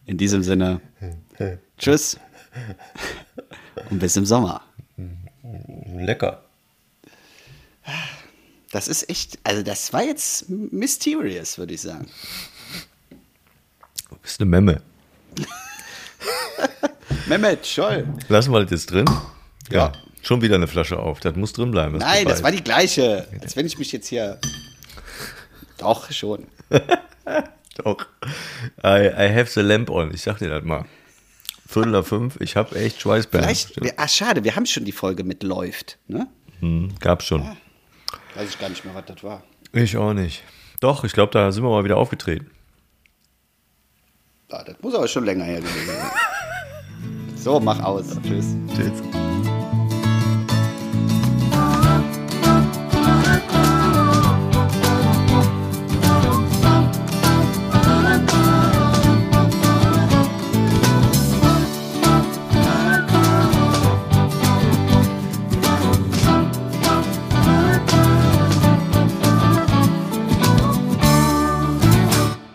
In diesem Sinne. Tschüss. Und bis im Sommer. Lecker. Das ist echt, also das war jetzt mysterious, würde ich sagen. Du bist eine Memme. Mehmet, Scholl. Lassen wir das jetzt drin? Ja. Schon wieder eine Flasche auf. Das muss drin bleiben. Nein, das war die gleiche. Als wenn ich mich jetzt hier. Doch, schon. Doch. I, I have the lamp on. Ich sag dir das mal. Viertel nach fünf. Ich habe echt Schweißbären. Vielleicht, ah, schade, wir haben schon die Folge mit läuft. Ne? Hm, gab's schon. Weiß ich gar nicht mehr, was das war. Ich auch nicht. Doch, ich glaube, da sind wir mal wieder aufgetreten. Ah, das muss aber schon länger her gewesen sein. so, mach aus. Tschüss. Tschüss.